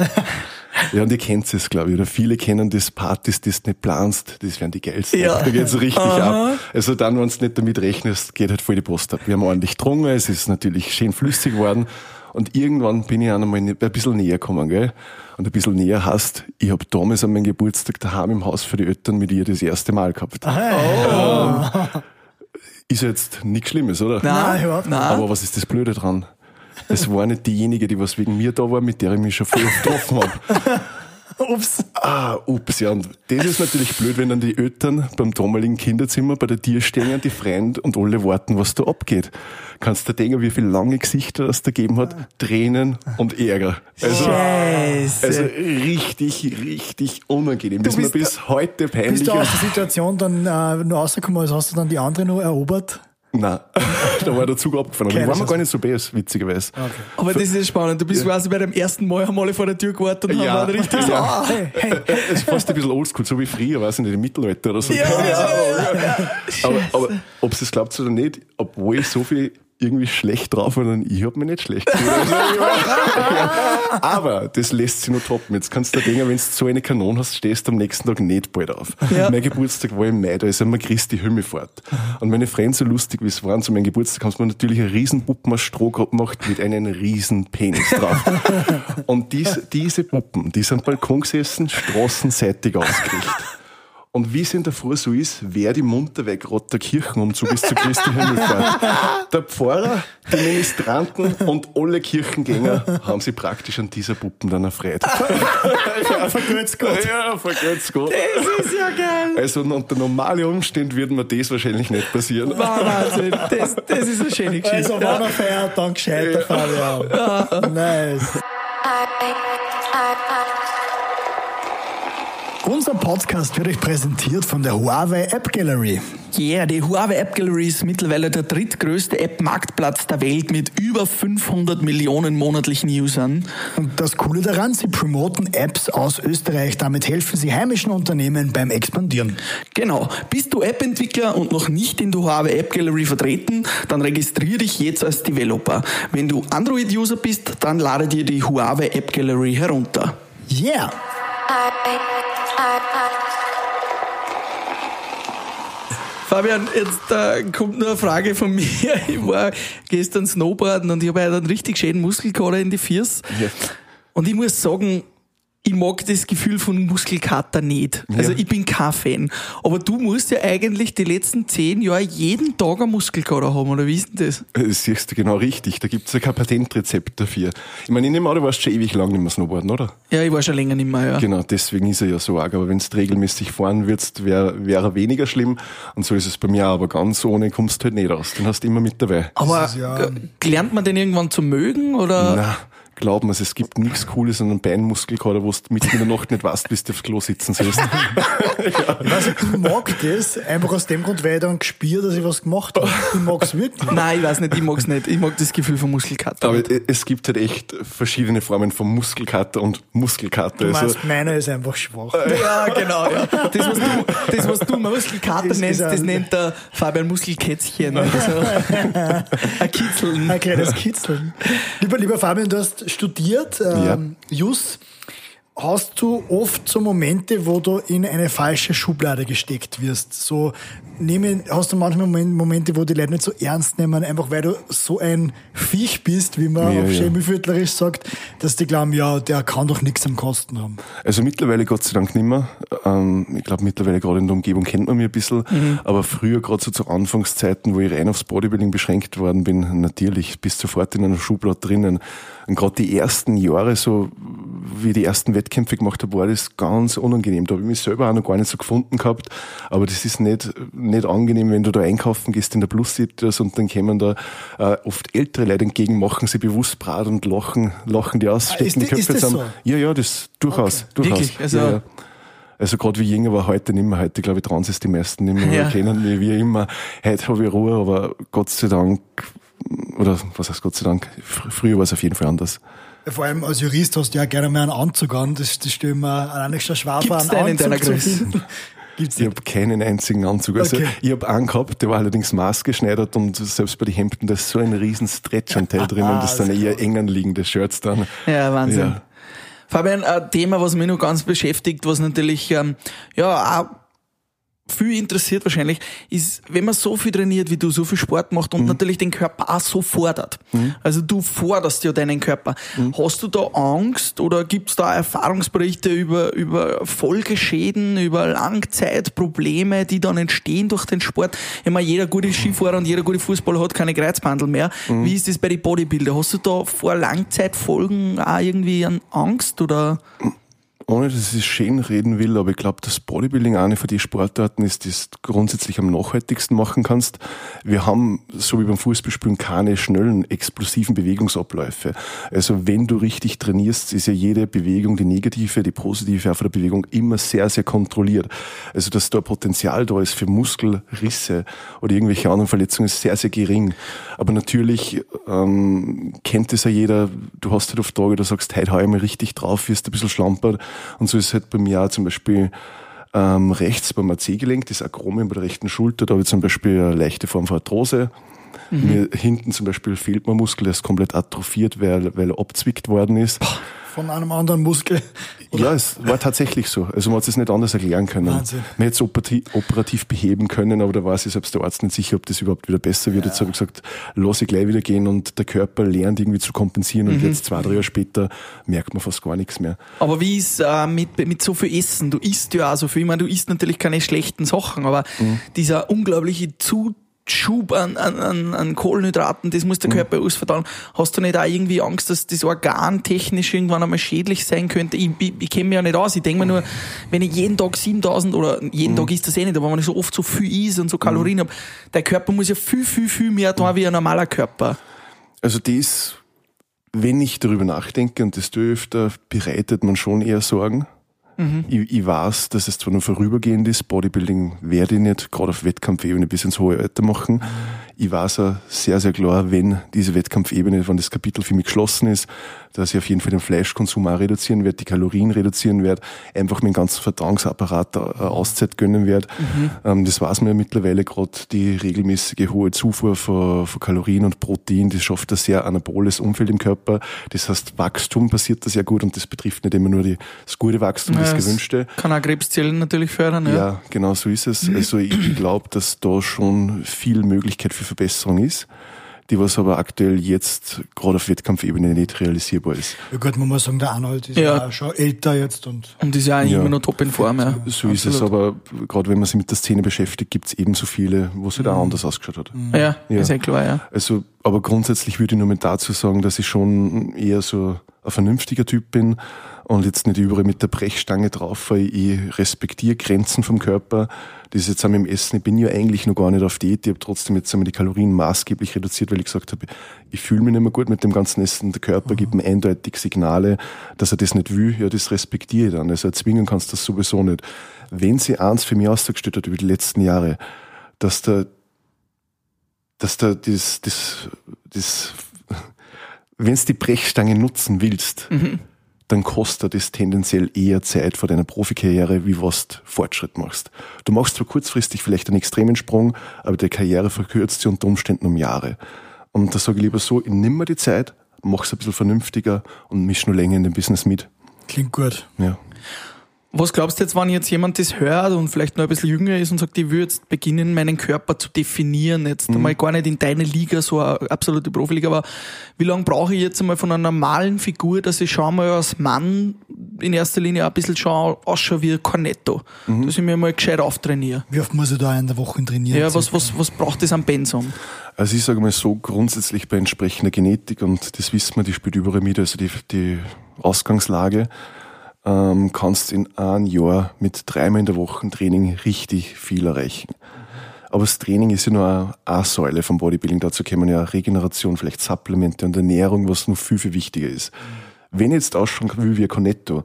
Ja, und ihr kennt es, glaube ich, oder viele kennen das Partys, die du nicht planst, das wären die geilsten. Ja. Da geht's richtig ab. Also dann, wenn du nicht damit rechnest, geht halt voll die Post ab. Wir haben ordentlich getrunken, es ist natürlich schön flüssig geworden. Und irgendwann bin ich auch einmal ein bisschen näher gekommen, gell? Und ein bisschen näher hast, ich habe damals an meinem Geburtstag daheim im Haus für die Eltern mit ihr das erste Mal gehabt. Ist jetzt nichts Schlimmes, oder? Nein, überhaupt nicht. Aber was ist das Blöde dran? Es war nicht diejenige, die was wegen mir da war, mit der ich mich schon voll oft getroffen habe. Ups. Ah, ups, ja. Und das ist natürlich blöd, wenn dann die Eltern beim damaligen Kinderzimmer bei der Tür stehen, die Freunde und alle warten, was da abgeht. Kannst du denken, wie viele lange Gesichter das da gegeben hat? Tränen und Ärger. Also, Scheiße. also richtig, richtig unangenehm. Das ist mir bist bis heute peinlich. Bist du aus der Situation dann äh, nur rausgekommen, also hast du dann die andere noch erobert? Nein, da war der Zug abgefahren. Aber Keine die waren mir gar nicht so best, witzigerweise. Aber das ist spannend. Du bist quasi bei dem ersten Mal einmal vor der Tür gewartet und Ja. haben dann richtig so, Ja. Hey, hey. Es ist fast ein bisschen oldschool, so wie früher, weiß ich nicht, im Mittelalter oder so. Ja, ja, Aber, aber ob es glaubt oder nicht, obwohl ich so viel irgendwie schlecht drauf dann ich hab mich nicht schlecht gefühlt. Ja. Aber das lässt sich nur toppen. Jetzt kannst du denken, wenn du so eine Kanone hast, stehst du am nächsten Tag nicht bald auf. Ja. Mein Geburtstag war im Mai, da ist einmal Christi Himmelfahrt. Und meine Freunde, so lustig wie es waren, zu meinem Geburtstag haben sie mir natürlich einen riesen Puppen aus Stroh gemacht mit einem riesen Penis drauf. Und dies, diese Puppen, die sind am Balkon gesessen, straßenseitig ausgerichtet. Und wie es in der Früh so ist, wer die munter weg, gerade der Kirchenumzug ist zu Christi Himmelfahrt. Der Pfarrer, die Ministranten und alle Kirchengänger haben sich praktisch an dieser Puppen dann erfreut. Vergrüß Gott. Ja, vergelt's Gott. das ist ja geil. Also unter normalen Umständen würde mir das wahrscheinlich nicht passieren. Wahnsinn. Das, das ist eine schöne Geschichte. Also, wenn er feiert, dann gescheiter, Fabian. Nice. Unser Podcast wird euch präsentiert von der Huawei App Gallery. Yeah, die Huawei App Gallery ist mittlerweile der drittgrößte App-Marktplatz der Welt mit über 500 Millionen monatlichen Usern. Und das Coole daran, sie promoten Apps aus Österreich. Damit helfen sie heimischen Unternehmen beim Expandieren. Genau. Bist du App-Entwickler und noch nicht in der Huawei App Gallery vertreten, dann registriere dich jetzt als Developer. Wenn du Android-User bist, dann lade dir die Huawei App Gallery herunter. Yeah! Fabian, jetzt äh, kommt nur eine Frage von mir. Ich war gestern Snowboarden und ich habe einen richtig schönen Muskelkater in die Füße. Ja. Und ich muss sagen, ich mag das Gefühl von Muskelkater nicht. Also Ja. ich bin kein Fan. Aber du musst ja eigentlich die letzten zehn Jahre jeden Tag einen Muskelkater haben, oder wie ist denn das? Das siehst du genau richtig. Da gibt's ja kein Patentrezept dafür. Ich meine, ich nehme an, du warst schon ewig lang nicht mehr Snowboarden, oder? Ja, ich war schon länger nicht mehr, ja. Genau, deswegen ist er ja so arg. Aber wenn du regelmäßig fahren würdest, wäre wär er weniger schlimm. Und so ist es bei mir auch. Aber ganz ohne kommst du halt nicht raus. Den hast du immer mit dabei. Aber ja- äh, lernt man den irgendwann zu mögen, oder? Na, glaub mir, es gibt nichts Cooles an einem Beinmuskelkater, wo du mitten in der Nacht nicht weißt, bis du aufs Klo sitzen sollst. Ich weiß nicht, ich mag das, einfach aus dem Grund, weil ich dann gespürt, dass ich was gemacht habe. Ich mag's wirklich. Nein, ich weiß nicht, ich mag's nicht. Ich mag das Gefühl von Muskelkater. Aber nicht. es gibt halt echt verschiedene Formen von Muskelkater und Muskelkater. Du Also, meinst, meiner ist einfach schwach. Ja, genau, ja. Das, was du, das, was du Muskelkater Das nennst, das nennt der Fabian Muskelkätzchen. oder so. Ein Kitzeln. Ein kleines Kitzeln. Lieber, lieber Fabian, du hast studiert, ähm, Jus. Hast du oft so Momente, wo du in eine falsche Schublade gesteckt wirst? So, nehmen, hast du manchmal Momen- Momente, wo die Leute nicht so ernst nehmen, einfach weil du so ein Viech bist, wie man Ja, auf ja. Chemieviertlerisch sagt, dass die glauben, ja, der kann doch nichts am Kosten haben. Also mittlerweile Gott sei Dank nicht mehr. Ähm, ich glaube mittlerweile gerade in der Umgebung kennt man mich ein bisschen. Aber früher gerade so zu Anfangszeiten, wo ich rein aufs Bodybuilding beschränkt worden bin, natürlich bis sofort in einer Schublade drinnen. Und gerade die ersten Jahre, so wie ich die ersten Wettkämpfe gemacht habe, war das ganz unangenehm. Da habe ich mich selber auch noch gar nicht so gefunden gehabt. Aber das ist nicht, nicht angenehm, wenn du da einkaufen gehst in der Plus-Sitters und dann kommen da äh, oft ältere Leute entgegen, machen sie bewusst Brat und lachen, lachen die aus, Ah, stecken ist die ist Köpfe das zusammen. so? Ja, ja, das durchaus. durchaus. Wirklich? Also- ja, ja. Also gerade wie jünger war heute nicht mehr. Heute, glaube ich, trauen sich die meisten nicht mehr. Ja. Kennen mich wie immer. Heute habe ich Ruhe, aber Gott sei Dank, oder was heißt Gott sei Dank, fr früher war es auf jeden Fall anders. Vor allem als Jurist hast du ja gerne mal einen Anzug an. Das, das stelle ich mir alleine schon schwer vor, einen den in Anzug deiner zu finden. Gibt's Ich habe keinen einzigen Anzug. Also Okay. ich habe einen gehabt, der war allerdings maßgeschneidert und selbst bei den Hemden, da ist so ein riesen Stretch-Anteil drinnen, das sind eher eng anliegende Shirts dann. Ja, Wahnsinn. Ja. Fabian, ein Thema, was mich noch ganz beschäftigt, was natürlich, ähm, ja, auch viel interessiert wahrscheinlich, ist, wenn man so viel trainiert wie du, so viel Sport macht und natürlich den Körper auch so fordert. Also du forderst ja deinen Körper. Hast du da Angst oder gibt's da Erfahrungsberichte über, über Folgeschäden, über Langzeitprobleme, die dann entstehen durch den Sport? Ich meine, jeder gute Skifahrer und jeder gute Fußballer hat keine Kreuzbandel mehr. Wie ist das bei den Bodybuilder? Hast du da vor Langzeitfolgen auch irgendwie an Angst oder? Ohne dass ich es schön reden will, aber ich glaube, dass Bodybuilding eine von den Sportarten ist, die du grundsätzlich am nachhaltigsten machen kannst. Wir haben, so wie beim Fußballspielen, keine schnellen, explosiven Bewegungsabläufe. Also wenn du richtig trainierst, ist ja jede Bewegung, die negative, die positive auch von der Bewegung immer sehr, sehr kontrolliert. Also dass da Potenzial da ist für Muskelrisse oder irgendwelche anderen Verletzungen ist sehr, sehr gering. Aber natürlich ähm, kennt es ja jeder, du hast halt auf Tage, du sagst, heute hau ich mal richtig drauf, wirst ein bisschen schlampert und so ist halt bei mir auch zum Beispiel ähm, rechts beim AC-Gelenk, das Akromion bei der rechten Schulter, da habe ich zum Beispiel eine leichte Form von Arthrose. Mhm. Mir hinten zum Beispiel fehlt mir Muskel, der ist komplett atrophiert, weil, weil er abzwickt worden ist. Von einem anderen Muskel. Oder? Ja, es war tatsächlich so. Also man hat es nicht anders erklären können. Wahnsinn. Man hätte es operativ, operativ beheben können, aber da war sich selbst der Arzt nicht sicher, ob das überhaupt wieder besser wird. Ja. Jetzt habe ich gesagt, lass ich gleich wieder gehen und der Körper lernt irgendwie zu kompensieren und mhm. jetzt zwei, drei Jahre später merkt man fast gar nichts mehr. Aber wie ist äh, mit, mit so viel Essen? Du isst ja auch so viel. Ich meine, du isst natürlich keine schlechten Sachen, aber mhm. dieser unglaubliche Zut Schub an, an, an Kohlenhydraten, das muss der mhm. Körper mhm. ausverdauen. Hast du nicht auch irgendwie Angst, dass das Organ technisch irgendwann einmal schädlich sein könnte? Ich, ich, ich kenne mich ja nicht aus. Ich denke mir nur, wenn ich jeden Tag 7000 oder jeden mhm. Tag ist das eh nicht, aber wenn ich so oft so viel is und so Kalorien mhm. habe, der Körper muss ja viel, viel, viel mehr tun wie ein normaler Körper. Also das, wenn ich darüber nachdenke, und das öfter, bereitet man schon eher Sorgen. Mhm. Ich, ich weiß, dass es zwar nur vorübergehend ist, Bodybuilding werde ich nicht, gerade auf Wettkampfebene bis ins hohe Alter machen. Mhm. Ich weiß auch sehr, sehr klar, wenn diese Wettkampfebene, wenn das Kapitel für mich geschlossen ist, dass ich auf jeden Fall den Fleischkonsum auch reduzieren werde, die Kalorien reduzieren werde, einfach meinen ganzen Verdauungsapparat eine Auszeit gönnen werde. Mhm. Ähm, das weiß man ja mittlerweile gerade, die regelmäßige hohe Zufuhr von, von Kalorien und Protein, das schafft ein sehr anaboles Umfeld im Körper. Das heißt, Wachstum passiert da sehr gut und das betrifft nicht immer nur die, das gute Wachstum, ja, das gewünschte. Kann auch Krebszellen natürlich fördern. Ja, ja genau so ist es. Also ich glaube, dass da schon viel Möglichkeit für Verbesserung ist die was aber aktuell jetzt gerade auf Wettkampfebene nicht realisierbar ist. Ja gut, man muss sagen, der Arnold ist ja, ja schon älter jetzt und. Und ist ja, ja. immer noch top in Form, ja. So ist es, aber gerade wenn man sich mit der Szene beschäftigt, gibt es ebenso viele, wo es halt mhm. auch anders ausgeschaut hat. Mhm. Ja, ja, ist ja klar, ja. Also, aber grundsätzlich würde ich nur mal dazu sagen, dass ich schon eher so ein vernünftiger Typ bin und jetzt nicht überall mit der Brechstange drauf, weil ich respektiere Grenzen vom Körper. Das ist jetzt mit dem Essen. Ich bin ja eigentlich noch gar nicht auf Diät. Ich habe trotzdem jetzt einmal die Kalorien maßgeblich reduziert, weil ich gesagt habe, ich fühle mich nicht mehr gut mit dem ganzen Essen. Der Körper mhm. gibt mir eindeutig Signale, dass er das nicht will. Ja, das respektiere ich dann. Also erzwingen kannst du das sowieso nicht. Wenn sie eins für mich ausgestellt hat über die letzten Jahre, dass der, dass der, das, das, das, wenn du die Brechstange nutzen willst, mhm dann kostet es tendenziell eher Zeit vor deiner Profikarriere, wie was du Fortschritt machst. Du machst zwar kurzfristig vielleicht einen extremen Sprung, aber die Karriere verkürzt sich unter Umständen um Jahre. Und da sage ich lieber so, ich nimm mir die Zeit, mach's ein bisschen vernünftiger und misch nur länger in dem Business mit. Klingt gut. Ja. Was glaubst du jetzt, wenn jetzt jemand das hört und vielleicht noch ein bisschen jünger ist und sagt, ich würde jetzt beginnen, meinen Körper zu definieren, jetzt mhm. einmal gar nicht in deine Liga, so eine absolute Profiliga, aber wie lange brauche ich jetzt einmal von einer normalen Figur, dass ich schon mal als Mann in erster Linie ein bisschen schon ausschaue wie ein Cornetto, mhm. dass ich mir mal gescheit auftrainiere? Wie oft muss ich da in der Woche trainieren? Ja, was, was, was braucht das am Pensum? Also ich sage mal so, grundsätzlich bei entsprechender Genetik, und das wissen wir, die spielt überall mit, also die, die Ausgangslage, ähm, kannst in einem Jahr mit dreimal in der Woche Training richtig viel erreichen. Aber das Training ist ja nur eine Säule vom Bodybuilding. Dazu kommen ja Regeneration, vielleicht Supplemente und Ernährung, was noch viel, viel wichtiger ist. Wenn ich jetzt ausschauen will wie ein Cornetto,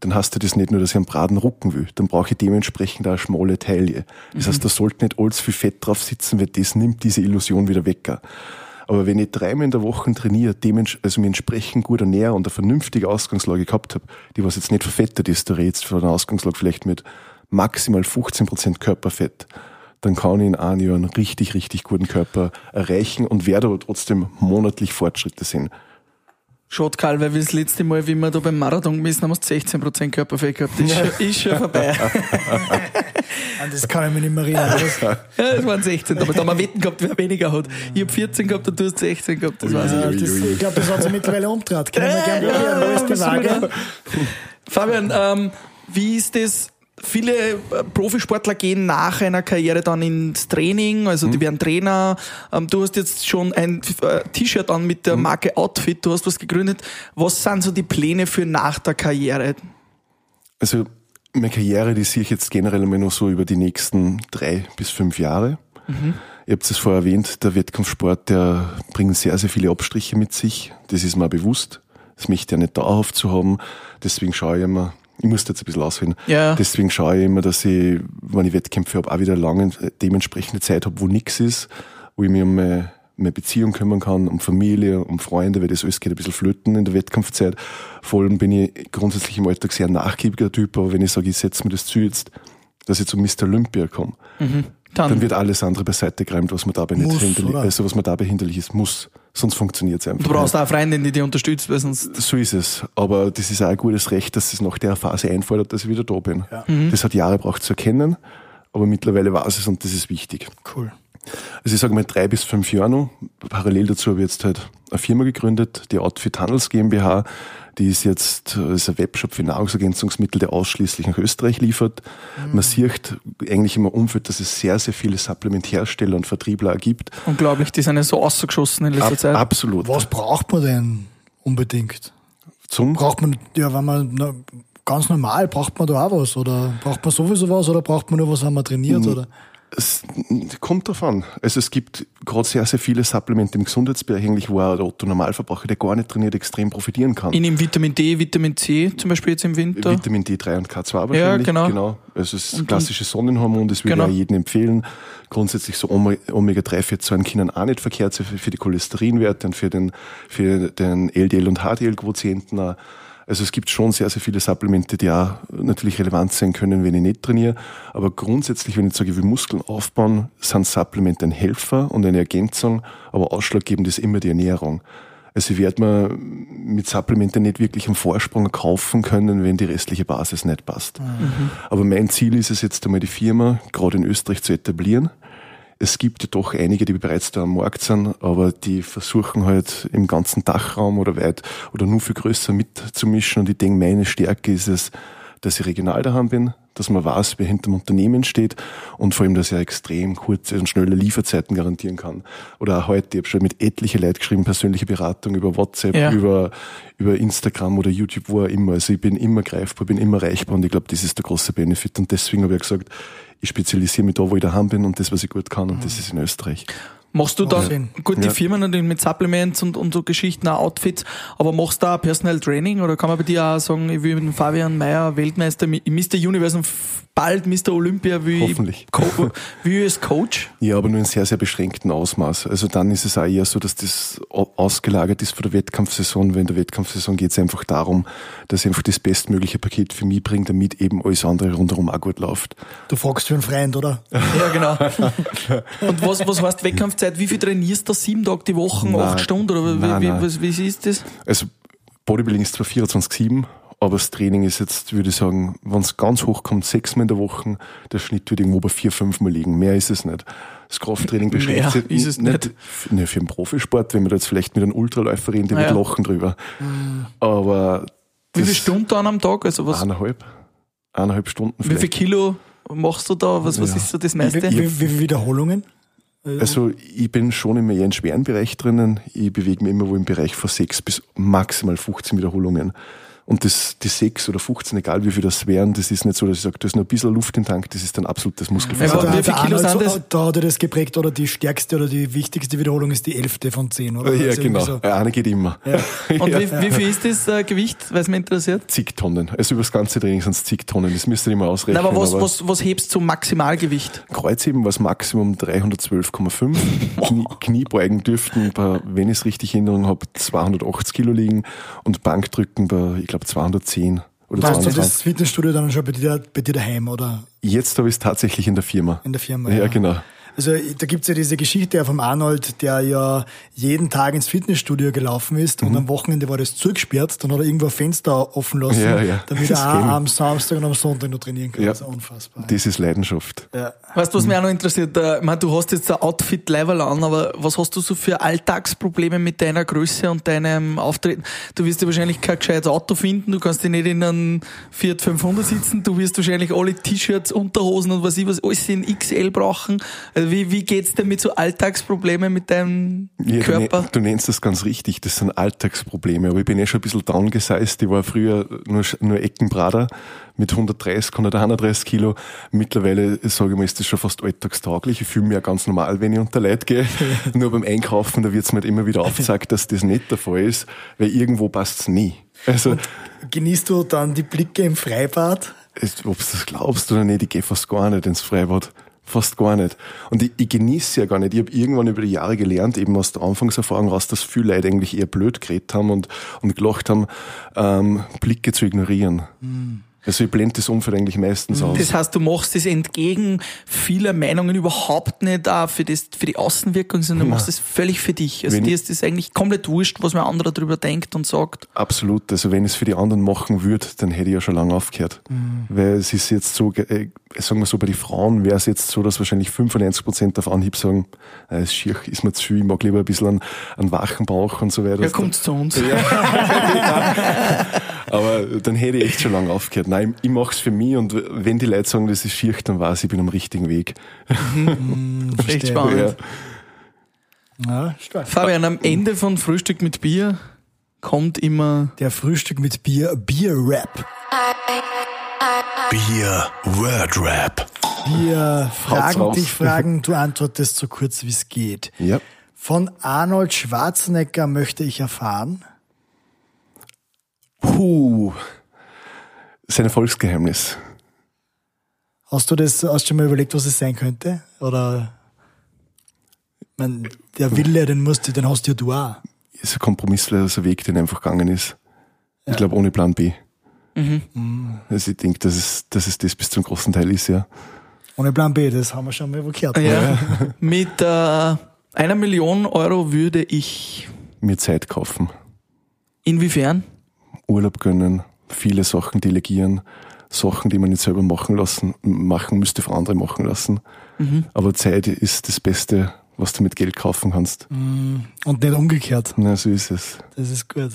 dann hast du das nicht nur, dass ich einen braten Rucken will, dann brauche ich dementsprechend auch eine schmale Taille. Das mhm. heißt, da sollte nicht alles viel Fett drauf sitzen, weil das nimmt diese Illusion wieder weg. Aber wenn ich dreimal in der Woche trainiere, also mir entsprechend gut ernähre und eine vernünftige Ausgangslage gehabt habe, die was jetzt nicht verfettet ist, da redest von einer Ausgangslage vielleicht mit maximal 15% Körperfett, dann kann ich in einem Jahr einen richtig, richtig guten Körper erreichen und werde aber trotzdem monatlich Fortschritte sehen. Schade, Karl, weil wir das letzte Mal, wie wir da beim Marathon gemessen haben, hast 16% Körperfett gehabt. Das ist, schon, ist schon vorbei. An das kann ich mich nicht mehr erinnern. ja, das waren 16, aber da haben wir Wetten gehabt, wer weniger hat. Ich habe 14 gehabt und du hast 16 gehabt, das weiß ja, ich. Das, ich glaube, das hat sich mittlerweile umgedreht. Können wir gerne probieren, wo ist die Waage? Fabian, ähm, wie ist das viele äh, Profisportler gehen nach einer Karriere dann ins Training, also die mhm. werden Trainer. Ähm, du hast jetzt schon ein äh, T-Shirt an mit der mhm. Marke Outfit, du hast was gegründet. Was sind so die Pläne für nach der Karriere? Also meine Karriere, die sehe ich jetzt generell immer nur so über die nächsten drei bis fünf Jahre. Mhm. Ihr habt es vorher erwähnt, der Wettkampfsport, der bringt sehr, sehr viele Abstriche mit sich. Das ist mir bewusst. Das möchte ich ja nicht dauerhaft zu haben. Deswegen schaue ich immer, ich muss jetzt ein bisschen ausholen. Ja. Deswegen schaue ich immer, dass ich, wenn ich Wettkämpfe habe, auch wieder lange dementsprechende Zeit habe, wo nichts ist, wo ich mich um meine, meine Beziehung kümmern kann, um Familie, um Freunde, weil das alles geht ein bisschen flöten in der Wettkampfzeit. Vor allem bin ich grundsätzlich im Alltag sehr nachgiebiger Typ, aber wenn ich sage, ich setze mir das Ziel jetzt, dass ich zum Mr. Olympia komme, Mhm. dann, Dann, wird alles andere beiseite geräumt, was man dabei Muss, nicht hinterli oder? also was man dabei hinterlich ist, muss. Sonst funktioniert es einfach. du brauchst nicht. auch Freundin, die dich unterstützt, weil sonst. So ist es. Aber das ist auch ein gutes Recht, dass es nach der Phase einfordert, dass ich wieder da bin. Ja. Das hat Jahre braucht zu erkennen, aber mittlerweile weiß es und das ist wichtig. Cool. Also ich sage mal drei bis fünf Jahre noch. Parallel dazu habe ich jetzt halt eine Firma gegründet, die Outfit Handels GmbH. Die ist jetzt äh, ist ein Webshop für Nahrungsergänzungsmittel, der ausschließlich nach Österreich liefert. Man sieht eigentlich im Umfeld, dass es sehr, sehr viele Supplementärsteller und Vertriebler gibt. Unglaublich, die sind ja so ausgeschossen in letzter Ab, Zeit. absolut. Was braucht man denn unbedingt? Zum Braucht man, ja, wenn man na, ganz normal, braucht man da auch was? Oder braucht man sowieso was? Oder braucht man nur was, wenn man trainiert? Oder? Es kommt drauf an. Also es gibt gerade sehr, sehr viele Supplemente im Gesundheitsbereich, eigentlich, wo der Otto Normalverbraucher, der gar nicht trainiert, extrem profitieren kann. Ich nehme Vitamin D, Vitamin C, zum Beispiel jetzt im Winter. Vitamin D3 und K2 wahrscheinlich. genau. genau. Also das klassische Sonnenhormon, das würde Genau. ich auch jedem empfehlen. Grundsätzlich so Ome- Omega-3-Fettsäuren können auch nicht verkehrt für die Cholesterinwerte und für den, für den LDL- und HDL-Quotienten auch. Also es gibt schon sehr, sehr viele Supplemente, die auch natürlich relevant sein können, wenn ich nicht trainiere. Aber grundsätzlich, wenn ich sage, ich will Muskeln aufbauen, sind Supplemente ein Helfer und eine Ergänzung, aber ausschlaggebend ist immer die Ernährung. Also ich werde mir mit Supplementen nicht wirklich einen Vorsprung kaufen können, wenn die restliche Basis nicht passt. Aber mein Ziel ist es jetzt einmal, die Firma gerade in Österreich zu etablieren. Es gibt ja doch einige, die bereits da am Markt sind, aber die versuchen halt im ganzen Dachraum oder weit oder nur viel größer mitzumischen. Und ich denke, meine Stärke ist es, dass ich regional daheim bin, dass man weiß, wer hinter dem Unternehmen steht und vor allem, dass ich auch extrem kurze und schnelle Lieferzeiten garantieren kann. Oder auch heute, ich habe schon mit etliche Leute geschrieben, persönliche Beratung über WhatsApp, Ja. über, über Instagram oder YouTube, wo auch immer. Also ich bin immer greifbar, bin immer erreichbar und ich glaube, das ist der große Benefit. Und deswegen habe ich gesagt, ich spezialisiere mich da, wo ich daheim bin und das, was ich gut kann, und das ist in Österreich. Machst du dann, Sinn. gut, die Ja. Firmen natürlich mit Supplements und, und so Geschichten, auch Outfits, aber machst du da auch Personal Training oder kann man bei dir auch sagen, ich will mit dem Fabian Mayer Weltmeister, Mr. Universum, bald Mr. Olympia, will Hoffentlich. ich, Co ich als Coach? Ja, aber nur in sehr, sehr beschränktem Ausmaß. Also dann ist es auch eher so, dass das au- ausgelagert ist von der Wettkampfsaison, weil in der Wettkampfsaison geht es einfach darum, dass ich einfach das bestmögliche Paket für mich bringe, damit eben alles andere rundherum auch gut läuft. Du fragst für einen Freund, oder? Ja, genau. und was, was heißt Wettkampfzeit? Wie viel trainierst du? Sieben Tage die Woche, Nein. acht Stunden? Oder wie, Nein, wie, nein. was, wie ist das? Also Bodybuilding ist zwar 24-7, aber das Training ist jetzt, würde ich sagen, wenn es ganz hoch kommt, sechsmal in der Woche, der Schnitt wird irgendwo bei vier, fünf Mal liegen. Mehr ist es nicht. Das Krafttraining beschränkt sich ist es nicht. Ne, für einen Profisport, wenn wir da jetzt vielleicht mit einem Ultraläufer reden, der Ja. wird lachen drüber. Aber Wie viele Stunden dann am Tag? Also was, Eineinhalb. Eineinhalb Stunden wie viel vielleicht. Kilo machst du da? Was, was Ja. ist so das Wie, meiste? wie, wie viele Wiederholungen? Also ich bin schon immer eher im schweren Bereich drinnen. Ich bewege mich immer wo im Bereich von sechs bis maximal 15 Wiederholungen. Und das, die sechs oder 15, egal wie viel das wären, das ist nicht so, dass ich sage, da ist noch ein bisschen Luft im Tank, das ist dann absolutes Ja, Muskelversagen. aber der, wie viel der Kilo Arnold, sind das? so, da hat er das geprägt, oder die stärkste oder die wichtigste Wiederholung ist die elfte von zehn, oder? ja, Also genau. so. Ja, eine geht immer. Und Ja. wie, wie viel ist das äh, Gewicht, weil es mich interessiert? Zig Tonnen. Also über das ganze Training sind es zig Tonnen. Das müsst ihr immer ausrechnen. Nein, aber was, was, was hebst du zum Maximalgewicht? Kreuzheben war das Maximum 312,5. Knie, Kniebeugen dürften, bei, wenn ich es richtig in Erinnerung habe, 280 Kilo liegen und Bankdrücken bei, ich glaube, 210 oder Warst du 220. das Fitnessstudio dann schon bei dir, bei dir daheim oder Jetzt habe ich es tatsächlich in der Firma. in der Firma? Ja, genau. Also da gibt's ja diese Geschichte vom Arnold, der ja jeden Tag ins Fitnessstudio gelaufen ist Mhm. und am Wochenende war das zugesperrt, dann hat er irgendwo ein Fenster offen lassen, Ja, ja. damit Das er auch am Samstag und am Sonntag noch trainieren kann. Ja. Das ist unfassbar. Das ist Leidenschaft. ja. Weißt du, was mich auch noch interessiert? Äh, Ich meine, du hast jetzt ein Outfit-Level an, aber was hast du so für Alltagsprobleme mit deiner Größe und deinem Auftreten? Du wirst ja wahrscheinlich kein gescheites Auto finden, du kannst dich nicht in einem Fiat 500 sitzen, du wirst wahrscheinlich alle T-Shirts, Unterhosen und was ich was, alles in XL brauchen. Also Wie, wie geht's dir mit so Alltagsproblemen mit deinem Ja, du, Körper? ne- du nennst das ganz richtig, das sind Alltagsprobleme, aber ich bin eh schon ein bisschen downgeseist. Ich war früher nur, nur Eckenbrader mit 130, 131 Kilo. Mittlerweile, sage ich mal, ist das schon fast alltagstauglich. Ich fühle mich ja ganz normal, wenn ich unter Leid gehe. nur beim Einkaufen, da wird's mir halt immer wieder aufgezeigt, dass das nicht der Fall ist, weil irgendwo passt's nie. Also, Genießt du dann die Blicke im Freibad? ob du das glaubst oder nicht, ich gehe fast gar nicht ins Freibad. Fast gar nicht. Und ich, ich genieße ja gar nicht. Ich habe irgendwann über die Jahre gelernt, eben aus der Anfangserfahrung raus, dass viele Leute eigentlich eher blöd geredet haben und, und gelacht haben, ähm, Blicke zu ignorieren. Also ich blende das Umfeld eigentlich meistens aus. Das heißt, du machst das entgegen vieler Meinungen überhaupt nicht auch für, das, für die Außenwirkung, sondern du machst das völlig für dich. Also Wenn dir ist das eigentlich komplett wurscht, was mir anderer darüber denkt und sagt. Absolut. Also wenn ich es für die anderen machen würde, dann hätte ich ja schon lange aufgehört. Weil es ist jetzt so, äh, sagen wir so, bei den Frauen wäre es jetzt so, dass wahrscheinlich 95 Prozent auf Anhieb sagen, äh, es schier, ist mir zu viel, ich mag lieber ein bisschen einen, einen wachen Bauch und so weiter. Ja, kommt's zu uns. Aber dann hätte ich echt schon lange aufgehört. Nein, ich mache es für mich und wenn die Leute sagen, das ist schier, dann weiß ich, ich bin am richtigen Weg. Echt Verstehe. spannend. Ja, stark. Fabian, am Ende von Frühstück mit Bier kommt immer Der Frühstück mit Bier, Bier-Rap. Bier Word Rap. Wir fragen dich Fragen, du antwortest so kurz wie es geht. Ja. Von Arnold Schwarzenegger möchte ich erfahren. Puh. Sein Erfolgsgeheimnis. Hast du das, hast du schon mal überlegt, was es sein könnte? Oder, ich mein, der Wille, den musst du, den hast ja du auch. Ist ein kompromissloser Weg, den einfach gegangen ist. Ich glaube, ohne Plan B. Also ich denke, dass es, dass es das bis zum großen Teil ist, ja. Ohne Plan B, das haben wir schon mal gehört. ja, mit äh, einer Million Euro würde ich Mir Zeit kaufen, inwiefern? Urlaub gönnen, viele Sachen delegieren, Sachen, die man nicht selber machen lassen, machen müsste, für andere machen lassen. Aber Zeit ist das Beste, was du mit Geld kaufen kannst. Und nicht umgekehrt. Na, so ist es. Das ist gut.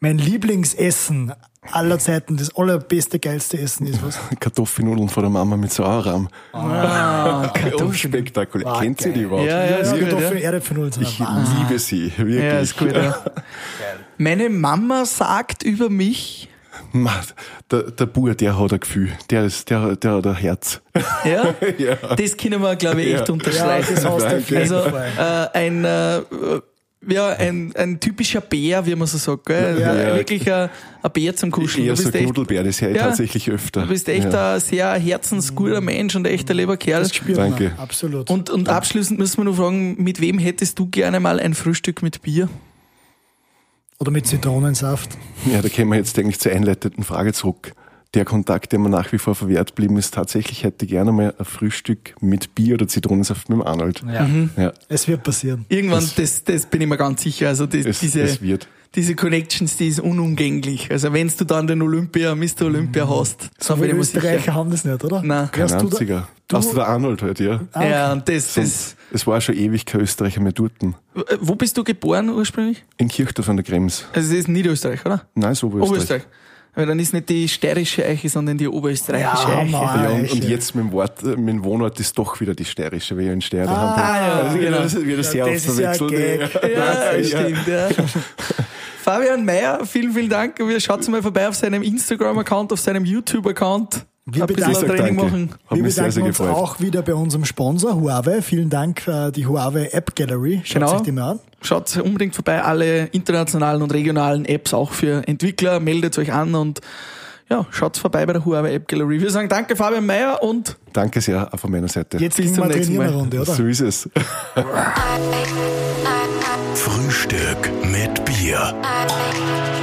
Mein Lieblingsessen aller Zeiten, das allerbeste, geilste Essen ist was? Kartoffelnudeln von der Mama mit Sauerrahm. Ah, Unspektakulär. Ah, Kennt ihr die geil. überhaupt? Ja, ja, gut, Kartoffeln, ja. Erdäpfel sind Ich liebe sie, wirklich. Ja, ist gut, ja. Meine Mama sagt über mich, der, der Bur, der hat ein Gefühl. Der, ist, der, der hat ein Herz. ja, ja. das können wir, glaube ich, echt Ja. Ja, unterstreichen. jeden Also äh, ein, äh, ja, ein, ein typischer Bär, wie man so sagt. Gell? Ja, ja. Wirklich ein, ein Bär zum Kuscheln. Eher Du so bist echt, Knudelbär, das höre ich Ja. tatsächlich öfter. du bist echt ja. ein sehr herzensguter Mensch und ein echter lieber Kerl. Das spürt Danke. man, absolut. Und, und abschließend müssen wir noch fragen, mit wem hättest du gerne mal ein Frühstück mit Bier? Oder mit Zitronensaft. Ja, da kämen wir jetzt eigentlich zur einleitenden Frage zurück. Der Kontakt, der mir nach wie vor verwehrt blieben ist, tatsächlich hätte ich gerne mal ein Frühstück mit Bier oder Zitronensaft mit dem Arnold. Ja. Ja, Es wird passieren. Irgendwann, das, das bin ich mir ganz sicher. Also die, es, diese, es wird. Diese Connections, die ist unumgänglich. Also wenn du dann den Olympia, Mr. Olympia hast, bin Aber ich mir Österreicher haben das nicht, oder? Nein. Kein Wärst du da- einziger. du- Außer der Arnold halt, ja. Ah, okay. Ja, und das, das, es war schon ewig kein Österreicher mehr dort. Wo bist du geboren ursprünglich? In Kirchdorf an der Krems. Also es ist Niederösterreich, oder? Nein, so Oberösterreich. Oberösterreich. Aber dann ist nicht die steirische Eiche, sondern die oberösterreichische Ja, Eiche. Ja, und, und jetzt mit dem, Wort, äh, mit dem Wohnort ist doch wieder die steirische, weil ich in Steyr. Ah, ja, also, genau. Das wird sehr das oft ist ja ein verwechselt. Gag. Ja, stimmt, ja. Fabian Meyer, vielen, vielen Dank. Wir schaut mal vorbei auf seinem Instagram-Account, auf seinem YouTube-Account. Wir Ein bisschen bedanken- Training Danke. machen. Wir mich sehr, bedanken sehr uns gefreut. auch wieder bei unserem Sponsor Huawei. Vielen Dank, äh, die Huawei App Gallery. Schaut Genau. sich die mal an. Schaut unbedingt vorbei, alle internationalen und regionalen Apps auch für Entwickler. Meldet euch an und ja, schaut vorbei bei der Huawei App Gallery. Wir sagen danke Fabian Meyer und Danke sehr auch von meiner Seite. Jetzt Bis zum wir nächsten Mal. Runde, oder? So ist es. Frühstück mit Bier.